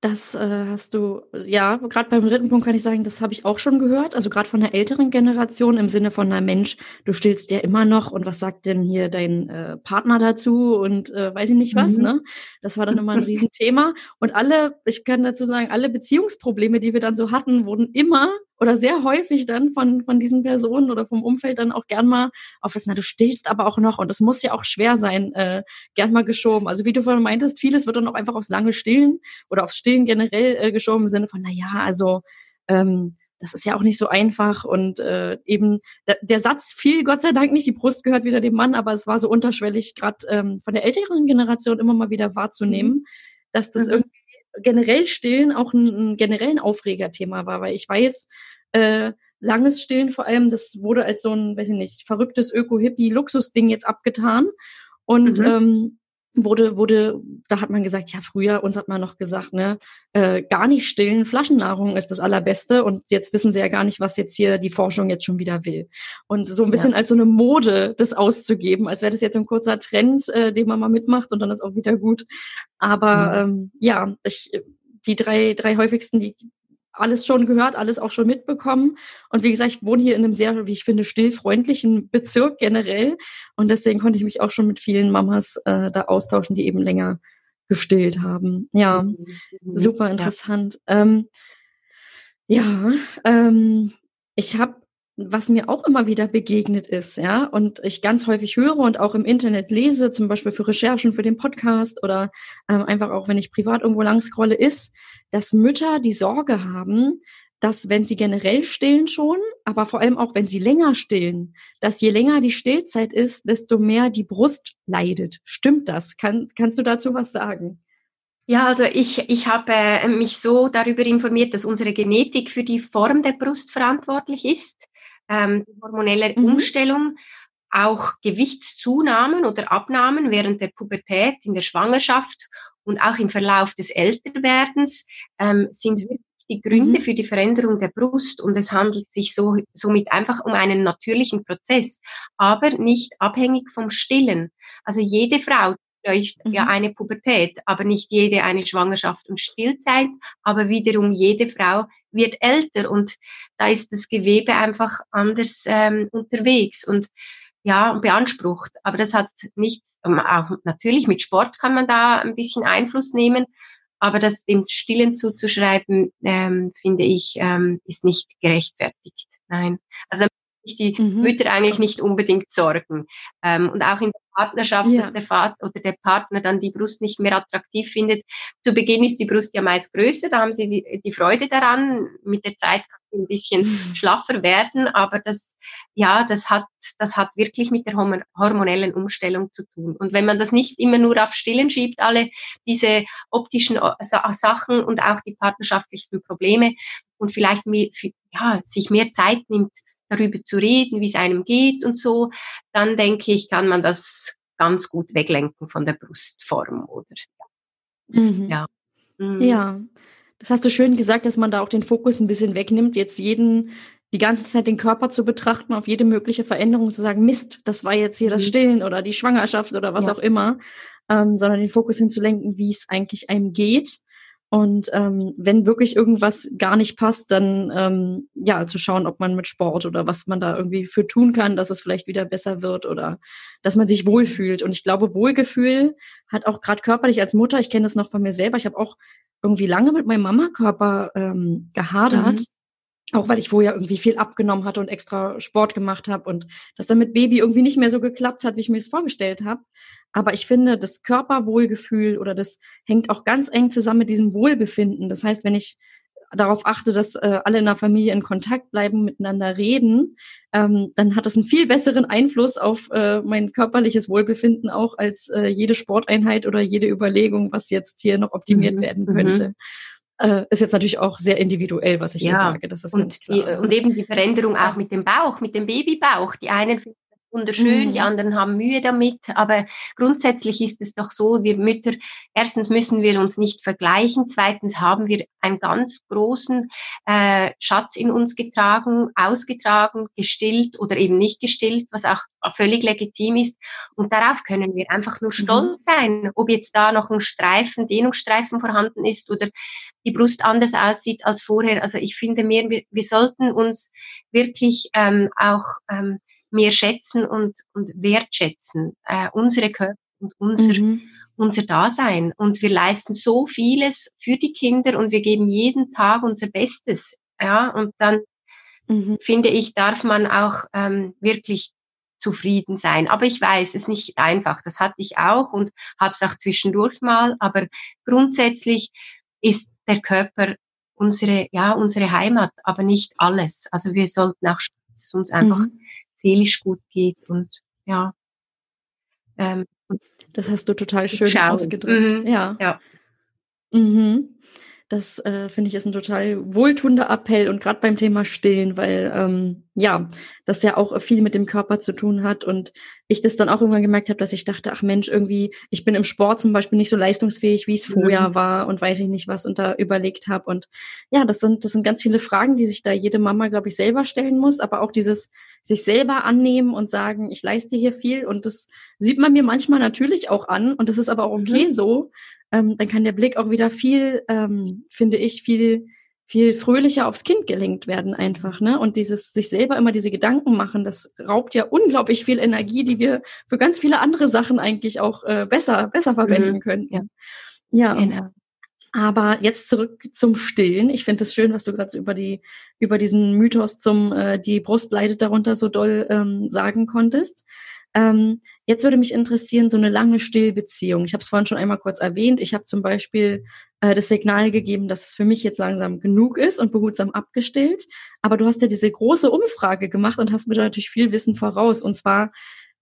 Das äh, hast du, ja, gerade beim dritten Punkt kann ich sagen, das habe ich auch schon gehört. Also gerade von der älteren Generation im Sinne von, na Mensch, du stillst ja immer noch und was sagt denn hier dein äh, Partner dazu und äh, weiß ich nicht was, mhm. ne? Das war dann immer ein Riesenthema. Und alle, ich kann dazu sagen, alle Beziehungsprobleme, die wir dann so hatten, wurden immer oder sehr häufig dann von, von diesen Personen oder vom Umfeld dann auch gern mal auf was, na, du stillst aber auch noch und es muss ja auch schwer sein, äh, gern mal geschoben. Also wie du vorhin meintest, vieles wird dann auch einfach aufs lange Stillen oder aufs Stillen generell äh, geschoben im Sinne von, na ja, also ähm, das ist ja auch nicht so einfach und äh, eben der, der Satz fiel Gott sei Dank nicht, die Brust gehört wieder dem Mann, aber es war so unterschwellig, gerade ähm, von der älteren Generation immer mal wieder wahrzunehmen, mhm. dass das mhm. irgendwie generell Stillen auch ein, ein generellen Aufregerthema war, weil ich weiß, äh, langes Stillen vor allem, das wurde als so ein, weiß ich nicht, verrücktes Öko-Hippie-Luxusding jetzt abgetan. Und mhm. ähm, wurde, wurde, da hat man gesagt, ja, früher, uns hat man noch gesagt, ne, äh, gar nicht stillen, Flaschennahrung ist das Allerbeste und jetzt wissen sie ja gar nicht, was jetzt hier die Forschung jetzt schon wieder will. Und so ein bisschen ja. als so eine Mode, das auszugeben, als wäre das jetzt ein kurzer Trend, äh, den man mal mitmacht und dann ist auch wieder gut. Aber mhm. ähm, ja, ich, die drei, drei häufigsten, die, alles schon gehört, alles auch schon mitbekommen. Und wie gesagt, ich wohne hier in einem sehr, wie ich finde, stillfreundlichen Bezirk generell. Und deswegen konnte ich mich auch schon mit vielen Mamas äh, da austauschen, die eben länger gestillt haben. Ja, mhm. super interessant. Ja, ähm, ja ähm, ich habe was mir auch immer wieder begegnet ist, ja, und ich ganz häufig höre und auch im Internet lese, zum Beispiel für Recherchen für den Podcast oder ähm, einfach auch, wenn ich privat irgendwo lang scrolle, ist, dass Mütter die Sorge haben, dass wenn sie generell stillen schon, aber vor allem auch wenn sie länger stillen, dass je länger die Stillzeit ist, desto mehr die Brust leidet. Stimmt das? Kann, kannst du dazu was sagen? Ja, also ich, ich habe äh, mich so darüber informiert, dass unsere Genetik für die Form der Brust verantwortlich ist ähm, die hormonelle mhm. Umstellung, auch Gewichtszunahmen oder Abnahmen während der Pubertät, in der Schwangerschaft und auch im Verlauf des Älterwerdens ähm, sind wirklich die Gründe mhm. für die Veränderung der Brust und es handelt sich so, somit einfach um einen natürlichen Prozess, aber nicht abhängig vom Stillen. Also jede Frau durchläuft mhm. ja eine Pubertät, aber nicht jede eine Schwangerschaft und Stillzeit, aber wiederum jede Frau wird älter und da ist das Gewebe einfach anders ähm, unterwegs und ja, beansprucht. Aber das hat nichts, ähm, auch natürlich mit Sport kann man da ein bisschen Einfluss nehmen, aber das dem Stillen zuzuschreiben, ähm, finde ich, ähm, ist nicht gerechtfertigt. Nein. Also die mhm. Mütter eigentlich nicht unbedingt sorgen. Ähm, und auch in der Partnerschaft, ja. dass der Vater oder der Partner dann die Brust nicht mehr attraktiv findet. Zu Beginn ist die Brust ja meist größer, da haben sie die, die Freude daran. Mit der Zeit kann sie ein bisschen mhm. schlaffer werden, aber das, ja, das hat, das hat wirklich mit der hormonellen Umstellung zu tun. Und wenn man das nicht immer nur auf Stillen schiebt, alle diese optischen äh, Sachen und auch die partnerschaftlichen Probleme und vielleicht mehr, ja, sich mehr Zeit nimmt, darüber zu reden, wie es einem geht und so, dann denke ich, kann man das ganz gut weglenken von der Brustform, oder? Mhm. Ja. Mhm. Ja. Das hast du schön gesagt, dass man da auch den Fokus ein bisschen wegnimmt, jetzt jeden die ganze Zeit den Körper zu betrachten, auf jede mögliche Veränderung zu sagen, Mist, das war jetzt hier mhm. das Stillen oder die Schwangerschaft oder was ja. auch immer, ähm, sondern den Fokus hinzulenken, wie es eigentlich einem geht und ähm, wenn wirklich irgendwas gar nicht passt, dann ähm, ja zu schauen, ob man mit Sport oder was man da irgendwie für tun kann, dass es vielleicht wieder besser wird oder dass man sich wohlfühlt. Und ich glaube, Wohlgefühl hat auch gerade körperlich als Mutter, ich kenne das noch von mir selber, ich habe auch irgendwie lange mit meinem Mama-Körper ähm, gehadert. Mhm. Auch weil ich vorher irgendwie viel abgenommen hatte und extra Sport gemacht habe und das dann mit Baby irgendwie nicht mehr so geklappt hat, wie ich mir es vorgestellt habe. Aber ich finde, das Körperwohlgefühl oder das hängt auch ganz eng zusammen mit diesem Wohlbefinden. Das heißt, wenn ich darauf achte, dass äh, alle in der Familie in Kontakt bleiben, miteinander reden, ähm, dann hat das einen viel besseren Einfluss auf äh, mein körperliches Wohlbefinden auch als äh, jede Sporteinheit oder jede Überlegung, was jetzt hier noch optimiert mhm. werden könnte. Mhm. Äh, ist jetzt natürlich auch sehr individuell, was ich ja. hier sage. Das ist und, die, und eben die Veränderung auch mit dem Bauch, mit dem Babybauch. Die einen finden wunderschön, mhm. die anderen haben Mühe damit. Aber grundsätzlich ist es doch so, wir Mütter, erstens müssen wir uns nicht vergleichen, zweitens haben wir einen ganz großen äh, Schatz in uns getragen, ausgetragen, gestillt oder eben nicht gestillt, was auch völlig legitim ist. Und darauf können wir einfach nur mhm. stolz sein, ob jetzt da noch ein Streifen, Dehnungsstreifen vorhanden ist oder die Brust anders aussieht als vorher. Also ich finde mehr, wir, wir sollten uns wirklich ähm, auch ähm, mehr schätzen und, und wertschätzen, äh, unsere Körper und unser, mhm. unser Dasein. Und wir leisten so vieles für die Kinder und wir geben jeden Tag unser Bestes. Ja, und dann mhm. finde ich, darf man auch ähm, wirklich zufrieden sein. Aber ich weiß, es ist nicht einfach. Das hatte ich auch und habe es auch zwischendurch mal. Aber grundsätzlich ist der Körper unsere, ja, unsere Heimat, aber nicht alles. Also wir sollten auch, uns einfach mhm. Seelisch gut geht und ja. Ähm, das hast du total schön schauen. ausgedrückt. Mhm. Ja. ja. Mhm. Das äh, finde ich ist ein total wohltuender Appell und gerade beim Thema Stillen, weil ähm, ja, das ja auch viel mit dem Körper zu tun hat und ich das dann auch irgendwann gemerkt habe, dass ich dachte, ach Mensch, irgendwie, ich bin im Sport zum Beispiel nicht so leistungsfähig, wie es vorher mhm. war und weiß ich nicht was und da überlegt habe und ja, das sind das sind ganz viele Fragen, die sich da jede Mama, glaube ich, selber stellen muss, aber auch dieses sich selber annehmen und sagen, ich leiste hier viel und das sieht man mir manchmal natürlich auch an und das ist aber auch okay mhm. so ähm, dann kann der Blick auch wieder viel, ähm, finde ich, viel viel fröhlicher aufs Kind gelenkt werden einfach, ne? Und dieses sich selber immer diese Gedanken machen, das raubt ja unglaublich viel Energie, die wir für ganz viele andere Sachen eigentlich auch äh, besser besser verwenden mhm. können. Ja. ja. Genau. Aber jetzt zurück zum Stillen. Ich finde es schön, was du gerade so über die über diesen Mythos zum äh, die Brust leidet darunter so doll ähm, sagen konntest. Ähm, jetzt würde mich interessieren, so eine lange Stillbeziehung. Ich habe es vorhin schon einmal kurz erwähnt. Ich habe zum Beispiel äh, das Signal gegeben, dass es für mich jetzt langsam genug ist und behutsam abgestillt. Aber du hast ja diese große Umfrage gemacht und hast mir da natürlich viel Wissen voraus. Und zwar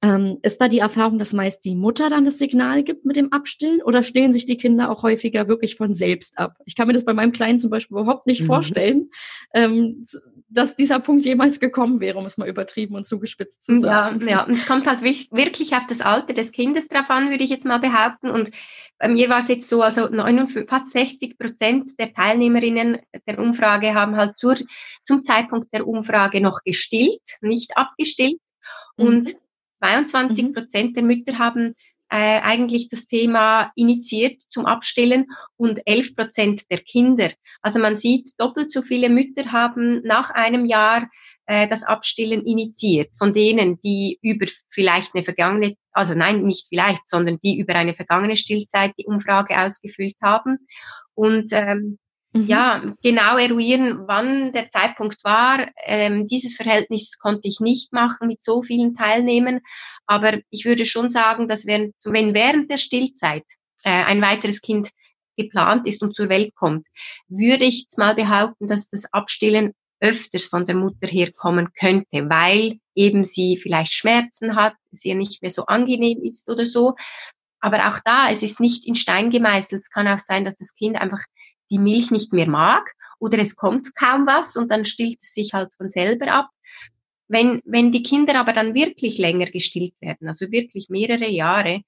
ähm, ist da die Erfahrung, dass meist die Mutter dann das Signal gibt mit dem Abstillen oder stillen sich die Kinder auch häufiger wirklich von selbst ab? Ich kann mir das bei meinem Kleinen zum Beispiel überhaupt nicht mhm. vorstellen. Ähm, dass dieser Punkt jemals gekommen wäre, um es mal übertrieben und zugespitzt zu sagen. Ja, ja. Und es kommt halt wirklich auf das Alter des Kindes drauf an, würde ich jetzt mal behaupten. Und bei mir war es jetzt so, also 59, fast 60 Prozent der Teilnehmerinnen der Umfrage haben halt zur, zum Zeitpunkt der Umfrage noch gestillt, nicht abgestillt. Mhm. Und 22 Prozent mhm. der Mütter haben äh, eigentlich das Thema initiiert zum Abstillen und 11 Prozent der Kinder. Also man sieht, doppelt so viele Mütter haben nach einem Jahr äh, das Abstillen initiiert, von denen, die über vielleicht eine vergangene, also nein, nicht vielleicht, sondern die über eine vergangene Stillzeit die Umfrage ausgefüllt haben. Und ähm, mhm. ja, genau eruieren, wann der Zeitpunkt war. Ähm, dieses Verhältnis konnte ich nicht machen mit so vielen Teilnehmern, aber ich würde schon sagen, dass während, wenn während der Stillzeit äh, ein weiteres Kind geplant ist und zur Welt kommt, würde ich jetzt mal behaupten, dass das Abstillen öfters von der Mutter herkommen könnte, weil eben sie vielleicht Schmerzen hat, es ihr nicht mehr so angenehm ist oder so. Aber auch da, es ist nicht in Stein gemeißelt. Es kann auch sein, dass das Kind einfach die Milch nicht mehr mag oder es kommt kaum was und dann stillt es sich halt von selber ab. Wenn, wenn die Kinder aber dann wirklich länger gestillt werden, also wirklich mehrere Jahre,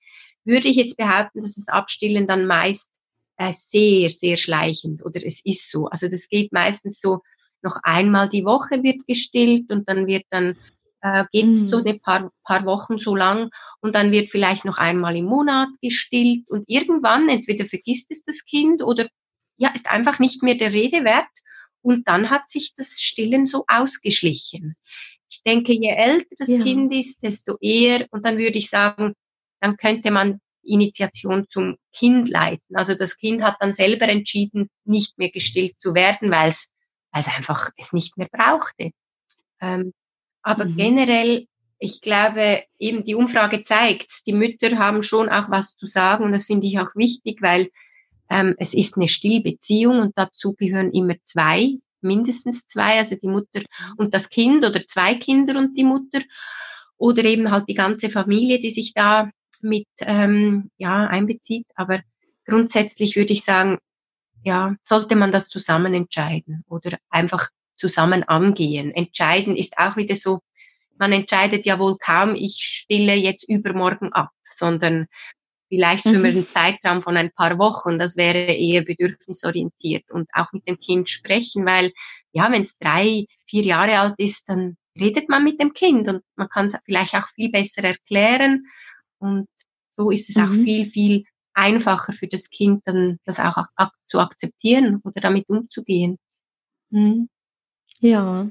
würde ich jetzt behaupten, dass das Abstillen dann meist äh, sehr, sehr schleichend oder es ist so. Also das geht meistens so noch einmal die Woche wird gestillt und dann wird dann äh, geht es mhm. so ein paar, paar Wochen so lang und dann wird vielleicht noch einmal im Monat gestillt und irgendwann entweder vergisst es das Kind oder ja, ist einfach nicht mehr der Rede wert und dann hat sich das Stillen so ausgeschlichen. Ich denke, je älter das ja. Kind ist, desto eher und dann würde ich sagen, dann könnte man Initiation zum Kind leiten. Also das Kind hat dann selber entschieden, nicht mehr gestillt zu werden, weil es weil es einfach es nicht mehr brauchte. Ähm, aber mhm. generell, ich glaube, eben die Umfrage zeigt, die Mütter haben schon auch was zu sagen und das finde ich auch wichtig, weil ähm, es ist eine Stillbeziehung und dazu gehören immer zwei, mindestens zwei, also die Mutter und das Kind oder zwei Kinder und die Mutter oder eben halt die ganze Familie, die sich da mit ähm, ja einbezieht. Aber grundsätzlich würde ich sagen, ja, sollte man das zusammen entscheiden oder einfach zusammen angehen. Entscheiden ist auch wieder so, man entscheidet ja wohl kaum, ich stille jetzt übermorgen ab, sondern vielleicht für mhm. einen Zeitraum von ein paar Wochen. Das wäre eher bedürfnisorientiert und auch mit dem Kind sprechen, weil ja, wenn es drei, vier Jahre alt ist, dann redet man mit dem Kind und man kann es vielleicht auch viel besser erklären und so ist es mhm. auch viel, viel einfacher für das Kind dann das auch ak zu akzeptieren oder damit umzugehen. Mhm. Ja.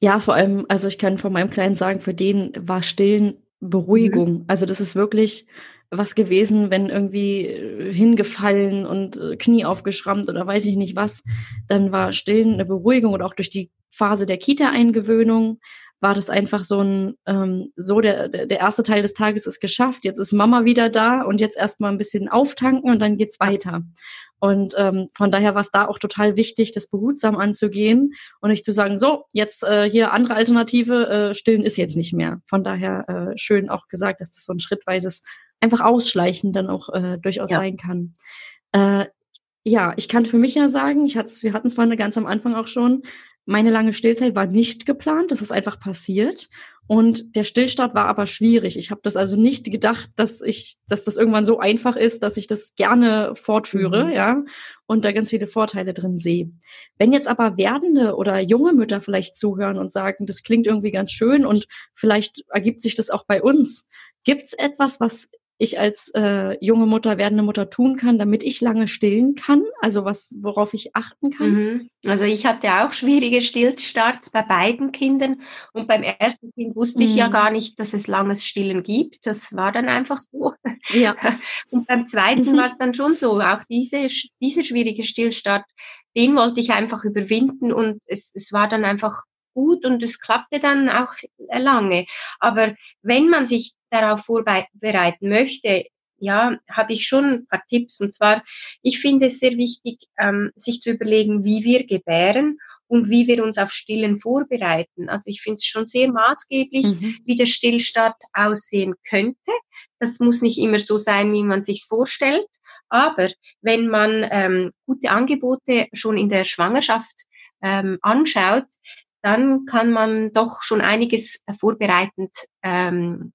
Ja, vor allem, also ich kann von meinem Kleinen sagen, für den war Stillen Beruhigung. Mhm. Also das ist wirklich was gewesen, wenn irgendwie äh, hingefallen und äh, Knie aufgeschrammt oder weiß ich nicht was, dann war Stillen eine Beruhigung und auch durch die Phase der Kita-Eingewöhnung war das einfach so ein, ähm, so der, der, erste Teil des Tages ist geschafft, jetzt ist Mama wieder da und jetzt erstmal ein bisschen auftanken und dann geht's weiter. Und ähm, von daher war es da auch total wichtig, das behutsam anzugehen und nicht zu sagen, so, jetzt äh, hier andere Alternative, äh, stillen ist jetzt nicht mehr. Von daher äh, schön auch gesagt, dass das so ein schrittweises einfach Ausschleichen dann auch äh, durchaus ja. sein kann. Äh, ja, ich kann für mich ja sagen, ich hat's, wir hatten es vorhin ganz am Anfang auch schon, meine lange Stillzeit war nicht geplant, das ist einfach passiert. Und der Stillstart war aber schwierig. Ich habe das also nicht gedacht, dass ich, dass das irgendwann so einfach ist, dass ich das gerne fortführe, mhm. ja, und da ganz viele Vorteile drin sehe. Wenn jetzt aber werdende oder junge Mütter vielleicht zuhören und sagen, das klingt irgendwie ganz schön und vielleicht ergibt sich das auch bei uns, Gibt's etwas, was ich als äh, junge Mutter, werdende Mutter tun kann, damit ich lange stillen kann? Also was, worauf ich achten kann? Mhm. Also ich hatte auch schwierige Stillstarts bei beiden Kindern und beim ersten Kind wusste mhm. ich ja mhm. gar nicht, dass es langes Stillen gibt. Das war dann einfach so. Ja. *laughs* Und beim zweiten mhm. war es dann schon so. Auch diese, dieser schwierige Stillstart, den wollte ich einfach überwinden und es, es war dann einfach gut und es klappte dann auch lange. Aber wenn man sich darauf vorbereiten möchte, ja, habe ich schon ein paar Tipps. Und zwar, ich finde es sehr wichtig, ähm, sich zu überlegen, wie wir gebären und wie wir uns auf Stillen vorbereiten. Also ich finde es schon sehr maßgeblich, mhm. wie der Stillstart aussehen könnte. Das muss nicht immer so sein, wie man sich vorstellt. Aber wenn man ähm, gute Angebote schon in der Schwangerschaft ähm, anschaut, dann kann man doch schon einiges vorbereitend ähm,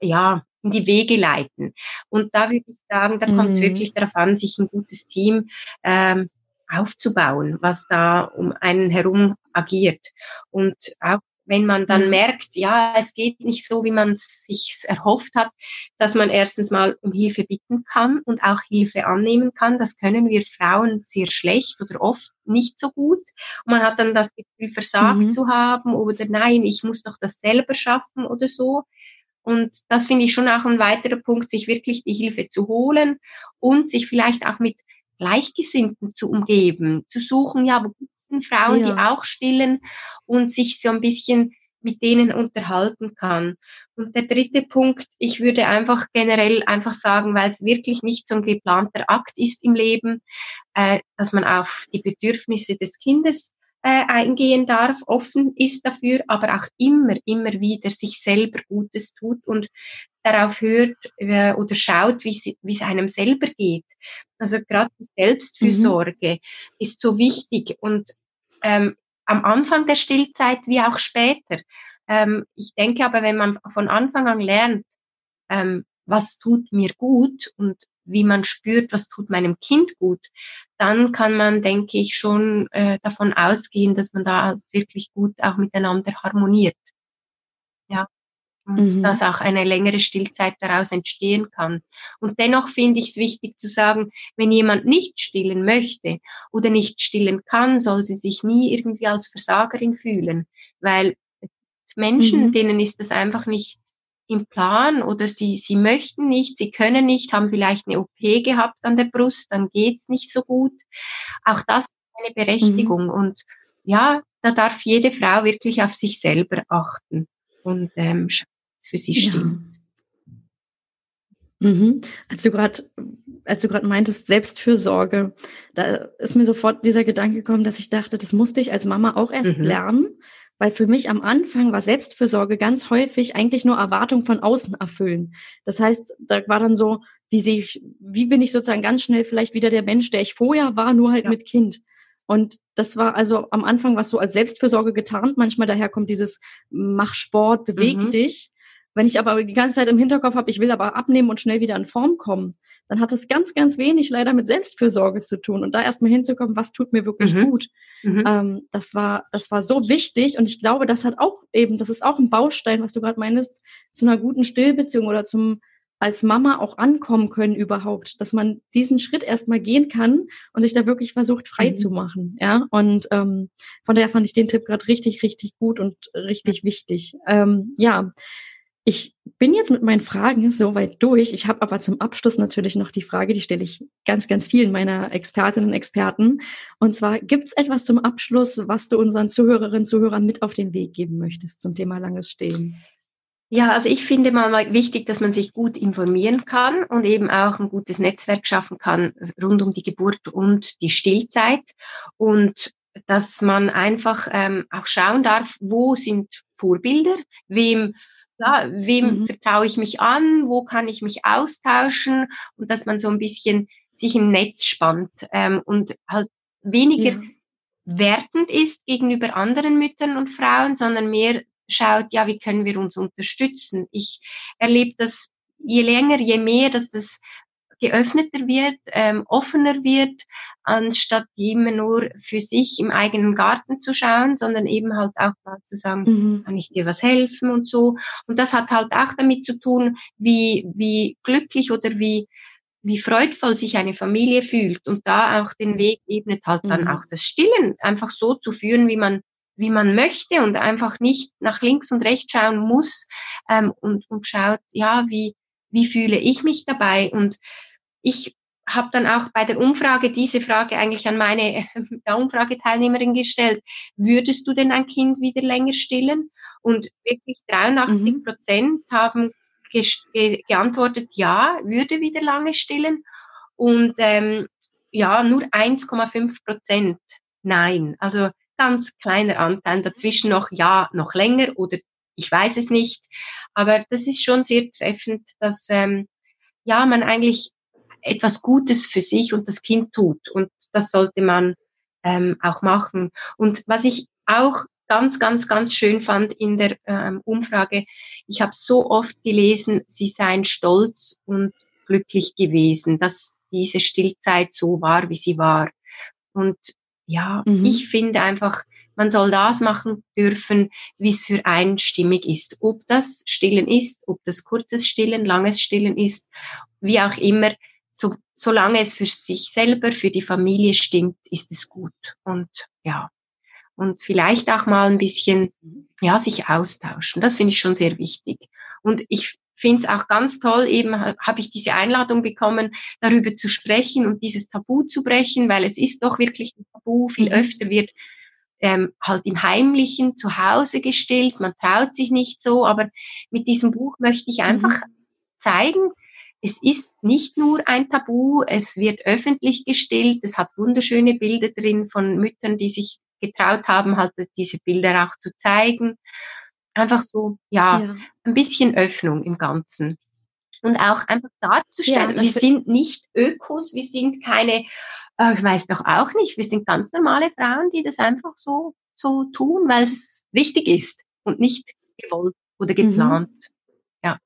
ja, in die Wege leiten. Und da würde ich sagen, da kommt es mhm. wirklich darauf an, sich ein gutes Team ähm, aufzubauen, was da um einen herum agiert. Und auch wenn man dann mhm. merkt, ja, es geht nicht so, wie man es sich erhofft hat, dass man erstens mal um Hilfe bitten kann und auch Hilfe annehmen kann. Das können wir Frauen sehr schlecht oder oft nicht so gut. Und man hat dann das Gefühl, versagt mhm. zu haben oder nein, ich muss doch das selber schaffen oder so. Und das finde ich schon auch ein weiterer Punkt, sich wirklich die Hilfe zu holen und sich vielleicht auch mit Gleichgesinnten zu umgeben, zu suchen, ja, wo Frauen, ja. die auch stillen und sich so ein bisschen mit denen unterhalten kann. Und der dritte Punkt, ich würde einfach generell einfach sagen, weil es wirklich nicht so ein geplanter Akt ist im Leben, äh, dass man auf die Bedürfnisse des Kindes äh, eingehen darf, offen ist dafür, aber auch immer, immer wieder sich selber Gutes tut und darauf hört äh, oder schaut, wie es einem selber geht. Also gerade die Selbstfürsorge mhm. ist so wichtig und ähm, am Anfang der Stillzeit wie auch später. Ähm, ich denke aber, wenn man von Anfang an lernt, ähm, was tut mir gut und wie man spürt, was tut meinem Kind gut, dann kann man, denke ich, schon äh, davon ausgehen, dass man da wirklich gut auch miteinander harmoniert. Ja. Und mhm. dass auch eine längere Stillzeit daraus entstehen kann. Und dennoch finde ich es wichtig zu sagen, wenn jemand nicht stillen möchte oder nicht stillen kann, soll sie sich nie irgendwie als Versagerin fühlen, weil Menschen, mhm. denen ist das einfach nicht im Plan oder sie, sie möchten nicht, sie können nicht, haben vielleicht eine OP gehabt an der Brust, dann geht's nicht so gut. Auch das ist eine Berechtigung. Mhm. Und ja, da darf jede Frau wirklich auf sich selber achten und ähm, für sie stimmt. Ja. Mhm. Als du gerade als du gerade meintest, Selbstfürsorge, da ist mir sofort dieser Gedanke gekommen, dass ich dachte, das musste ich als Mama auch erst mhm. lernen, weil für mich am Anfang war Selbstfürsorge ganz häufig eigentlich nur Erwartung von außen erfüllen. Das heißt, da war dann so, wie sehe ich, wie bin ich sozusagen ganz schnell vielleicht wieder der Mensch, der ich vorher war, nur halt ja. mit Kind. Und das war also am Anfang was so als Selbstfürsorge getarnt. Manchmal daher kommt dieses mach Sport, beweg mhm. dich. Wenn ich aber die ganze Zeit im Hinterkopf habe, ich will aber abnehmen und schnell wieder in Form kommen, dann hat es ganz, ganz wenig leider mit Selbstfürsorge zu tun. Und da erstmal hinzukommen, was tut mir wirklich mhm. gut. Mhm. Ähm, das war, das war so wichtig. Und ich glaube, das hat auch eben, das ist auch ein Baustein, was du gerade meinst, zu einer guten Stillbeziehung oder zum als Mama auch ankommen können überhaupt, dass man diesen Schritt erstmal gehen kann und sich da wirklich versucht frei mhm. zu machen, ja. Und ähm, von daher fand ich den Tipp gerade richtig, richtig gut und richtig wichtig. Ähm, ja, ich bin jetzt mit meinen Fragen soweit durch. Ich habe aber zum Abschluss natürlich noch die Frage, die stelle ich ganz, ganz vielen meiner Expertinnen und Experten. Und zwar, gibt es etwas zum Abschluss, was du unseren Zuhörerinnen und Zuhörern mit auf den Weg geben möchtest zum Thema langes Stehen? Ja, also ich finde mal wichtig, dass man sich gut informieren kann und eben auch ein gutes Netzwerk schaffen kann rund um die Geburt und die Stillzeit und dass man einfach ähm, auch schauen darf, wo sind Vorbilder, wem ja, wem mhm. vertraue ich mich an, wo kann ich mich austauschen und dass man so ein bisschen sich im Netz spannt ähm, und halt weniger ja. wertend ist gegenüber anderen Müttern und Frauen, sondern mehr schaut, ja, wie können wir uns unterstützen. Ich erlebe das je länger, je mehr, dass das geöffneter wird, ähm, offener wird, anstatt immer nur für sich im eigenen Garten zu schauen, sondern eben halt auch mal zu sagen, mhm. kann ich dir was helfen und so. Und das hat halt auch damit zu tun, wie, wie glücklich oder wie, wie freudvoll sich eine Familie fühlt und da auch den Weg ebnet halt dann mhm. auch das Stillen einfach so zu führen, wie man wie man möchte und einfach nicht nach links und rechts schauen muss ähm, und, und schaut, ja, wie, wie fühle ich mich dabei und ich habe dann auch bei der Umfrage diese Frage eigentlich an meine *laughs* Umfrageteilnehmerin gestellt. Würdest du denn ein Kind wieder länger stillen? Und wirklich 83 mhm. Prozent haben ge ge geantwortet, ja, würde wieder lange stillen. Und ähm, ja, nur 1,5 Prozent nein. Also ganz kleiner Anteil. Dazwischen noch ja, noch länger oder ich weiß es nicht. Aber das ist schon sehr treffend, dass ähm, ja man eigentlich etwas Gutes für sich und das Kind tut. Und das sollte man ähm, auch machen. Und was ich auch ganz, ganz, ganz schön fand in der ähm, Umfrage, ich habe so oft gelesen, sie seien stolz und glücklich gewesen, dass diese Stillzeit so war, wie sie war. Und ja, mhm. ich finde einfach, Man soll das machen dürfen, wie es für einen stimmig ist. Ob das Stillen ist, ob das kurzes Stillen, langes Stillen ist, wie auch immer. So, solange es für sich selber, für die Familie stimmt, ist es gut. Und ja, und vielleicht auch mal ein bisschen, ja, sich austauschen. Das finde ich schon sehr wichtig. Und ich finde es auch ganz toll, eben habe ich diese Einladung bekommen, darüber zu sprechen und dieses Tabu zu brechen, weil es ist doch wirklich ein Tabu. Viel mhm. öfter wird ähm, halt im Heimlichen zu Hause gestillt, man traut sich nicht so, aber mit diesem Buch möchte ich mhm. einfach mhm. zeigen, es ist nicht nur ein Tabu, es wird öffentlich gestillt, es hat wunderschöne Bilder drin von Müttern, die sich getraut haben, halt diese Bilder auch zu zeigen einfach so, ja, ja, ein bisschen Öffnung im Ganzen. Und auch einfach darzustellen, ja, wir sind nicht Ökos, wir sind keine, äh, ich weiß doch auch nicht, wir sind ganz normale Frauen, die das einfach so, so tun, weil es richtig ist und nicht gewollt oder mhm. geplant. Mhm. Ja.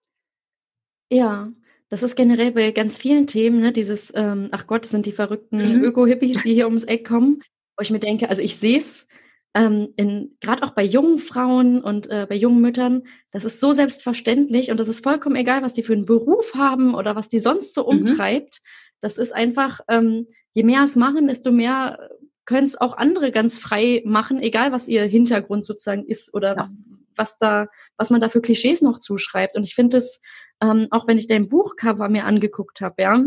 Ja, das ist generell bei ganz vielen Themen, ne, dieses, ähm, ach Gott, das sind die verrückten mhm. Öko-Hippies, die hier ums Eck kommen, wo ich mir denke, also ich sehe es ähm, gerade auch bei jungen Frauen und äh, bei jungen Müttern, das ist so selbstverständlich und das ist vollkommen egal, was die für einen Beruf haben oder was die sonst so mhm. umtreibt. Das ist einfach, ähm, je mehr es machen, desto mehr können es auch andere ganz frei machen, egal was ihr Hintergrund sozusagen ist oder ja. was da, was man da für Klischees noch zuschreibt. Und ich finde es, ähm, auch wenn ich dein Buchcover mir angeguckt habe, ja,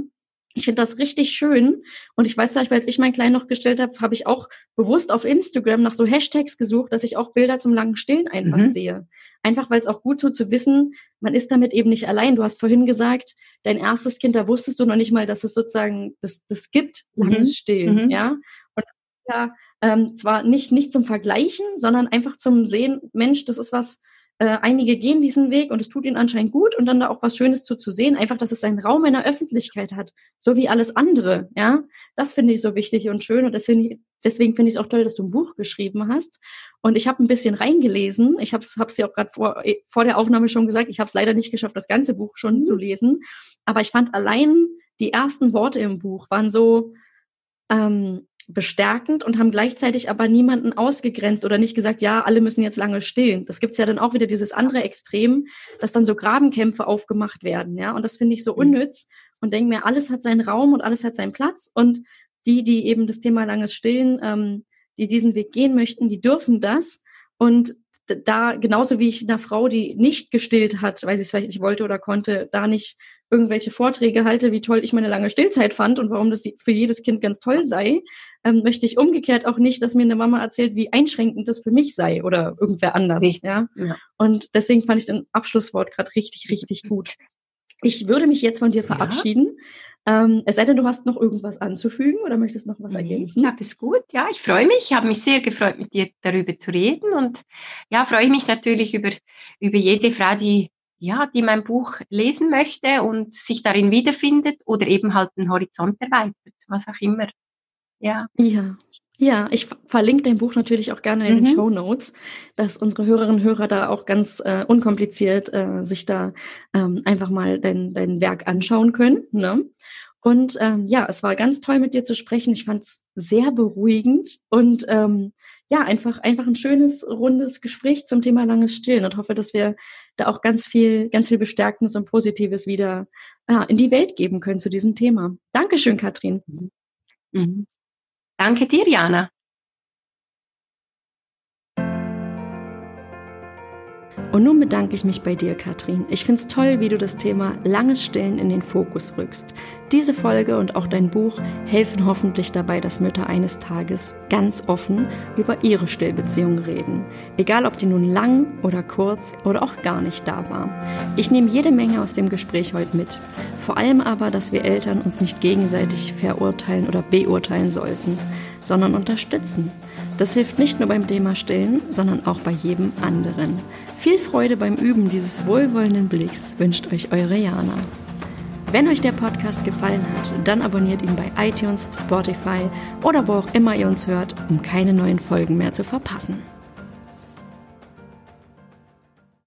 ich finde das richtig schön. Und ich weiß zum Beispiel, als ich mein Klein noch gestellt habe, habe ich auch bewusst auf Instagram nach so Hashtags gesucht, dass ich auch Bilder zum langen Stillen einfach mhm. sehe. Einfach weil es auch gut tut zu wissen, man ist damit eben nicht allein. Du hast vorhin gesagt, dein erstes Kind, da wusstest du noch nicht mal, dass es sozusagen das, das gibt, langes mhm. Stillen, mhm. ja. Und ja, ähm, zwar nicht, nicht zum Vergleichen, sondern einfach zum Sehen, Mensch, das ist was, äh, einige gehen diesen Weg und es tut ihnen anscheinend gut und dann da auch was Schönes zu, zu sehen, einfach, dass es einen Raum in der Öffentlichkeit hat, so wie alles andere, ja. Das finde ich so wichtig und schön und deswegen, deswegen finde ich es auch toll, dass du ein Buch geschrieben hast. Und ich habe ein bisschen reingelesen. Ich habe es dir auch gerade vor, eh, vor der Aufnahme schon gesagt, ich habe es leider nicht geschafft, das ganze Buch schon mhm. zu lesen. Aber ich fand allein die ersten Worte im Buch waren so, ähm, bestärkend und haben gleichzeitig aber niemanden ausgegrenzt oder nicht gesagt, ja, alle müssen jetzt lange stillen. Das gibt's ja dann auch wieder dieses andere Extrem, dass dann so Grabenkämpfe aufgemacht werden, ja. Und das finde ich so mhm. unnütz und denke mir, alles hat seinen Raum und alles hat seinen Platz. Und die, die eben das Thema langes Stillen, ähm, die diesen Weg gehen möchten, die dürfen das. Und da, genauso wie ich einer Frau, die nicht gestillt hat, weil sie es vielleicht nicht wollte oder konnte, da nicht irgendwelche Vorträge halte, wie toll ich meine lange Stillzeit fand und warum das für jedes Kind ganz toll sei, ähm, möchte ich umgekehrt auch nicht, dass mir eine Mama erzählt, wie einschränkend das für mich sei oder irgendwer anders. Ja? ja. Und deswegen fand ich den Abschlusswort gerade richtig, richtig *laughs* gut. Ich würde mich jetzt von dir verabschieden. Ja. Ähm, es sei denn, du hast noch irgendwas anzufügen oder möchtest noch was ergänzen? Ich glaube, es gut. Ja, ich freue mich. Ich habe mich sehr gefreut, mit dir darüber zu reden und ja, freue mich natürlich über, über jede Frau, die ja, die mein Buch lesen möchte und sich darin wiederfindet oder eben halt den Horizont erweitert, was auch immer. Ja. Ja. Ja, ich verlinke dein Buch natürlich auch gerne in mhm. den Show Notes, dass unsere Hörerinnen und Hörer da auch ganz äh, unkompliziert äh, sich da ähm, einfach mal dein, dein Werk anschauen können. Ne? Und ähm, ja, es war ganz toll mit dir zu sprechen. Ich fand es sehr beruhigend und ähm, ja, einfach, einfach ein schönes, rundes Gespräch zum Thema langes Stillen und hoffe, dass wir da auch ganz viel, ganz viel Bestärkendes und Positives wieder ja, in die Welt geben können zu diesem Thema. Dankeschön, Katrin. Mhm. Danke dir, Jana. Und nun bedanke ich mich bei dir, Katrin. Ich finde es toll, wie du das Thema langes Stillen in den Fokus rückst. Diese Folge und auch dein Buch helfen hoffentlich dabei, dass Mütter eines Tages ganz offen über ihre Stillbeziehung reden. Egal, ob die nun lang oder kurz oder auch gar nicht da war. Ich nehme jede Menge aus dem Gespräch heute mit. Vor allem aber, dass wir Eltern uns nicht gegenseitig verurteilen oder beurteilen sollten, sondern unterstützen. Das hilft nicht nur beim Thema Stillen, sondern auch bei jedem anderen. Viel Freude beim Üben dieses wohlwollenden Blicks wünscht euch eure Jana. Wenn euch der Podcast gefallen hat, dann abonniert ihn bei iTunes, Spotify oder wo auch immer ihr uns hört, um keine neuen Folgen mehr zu verpassen.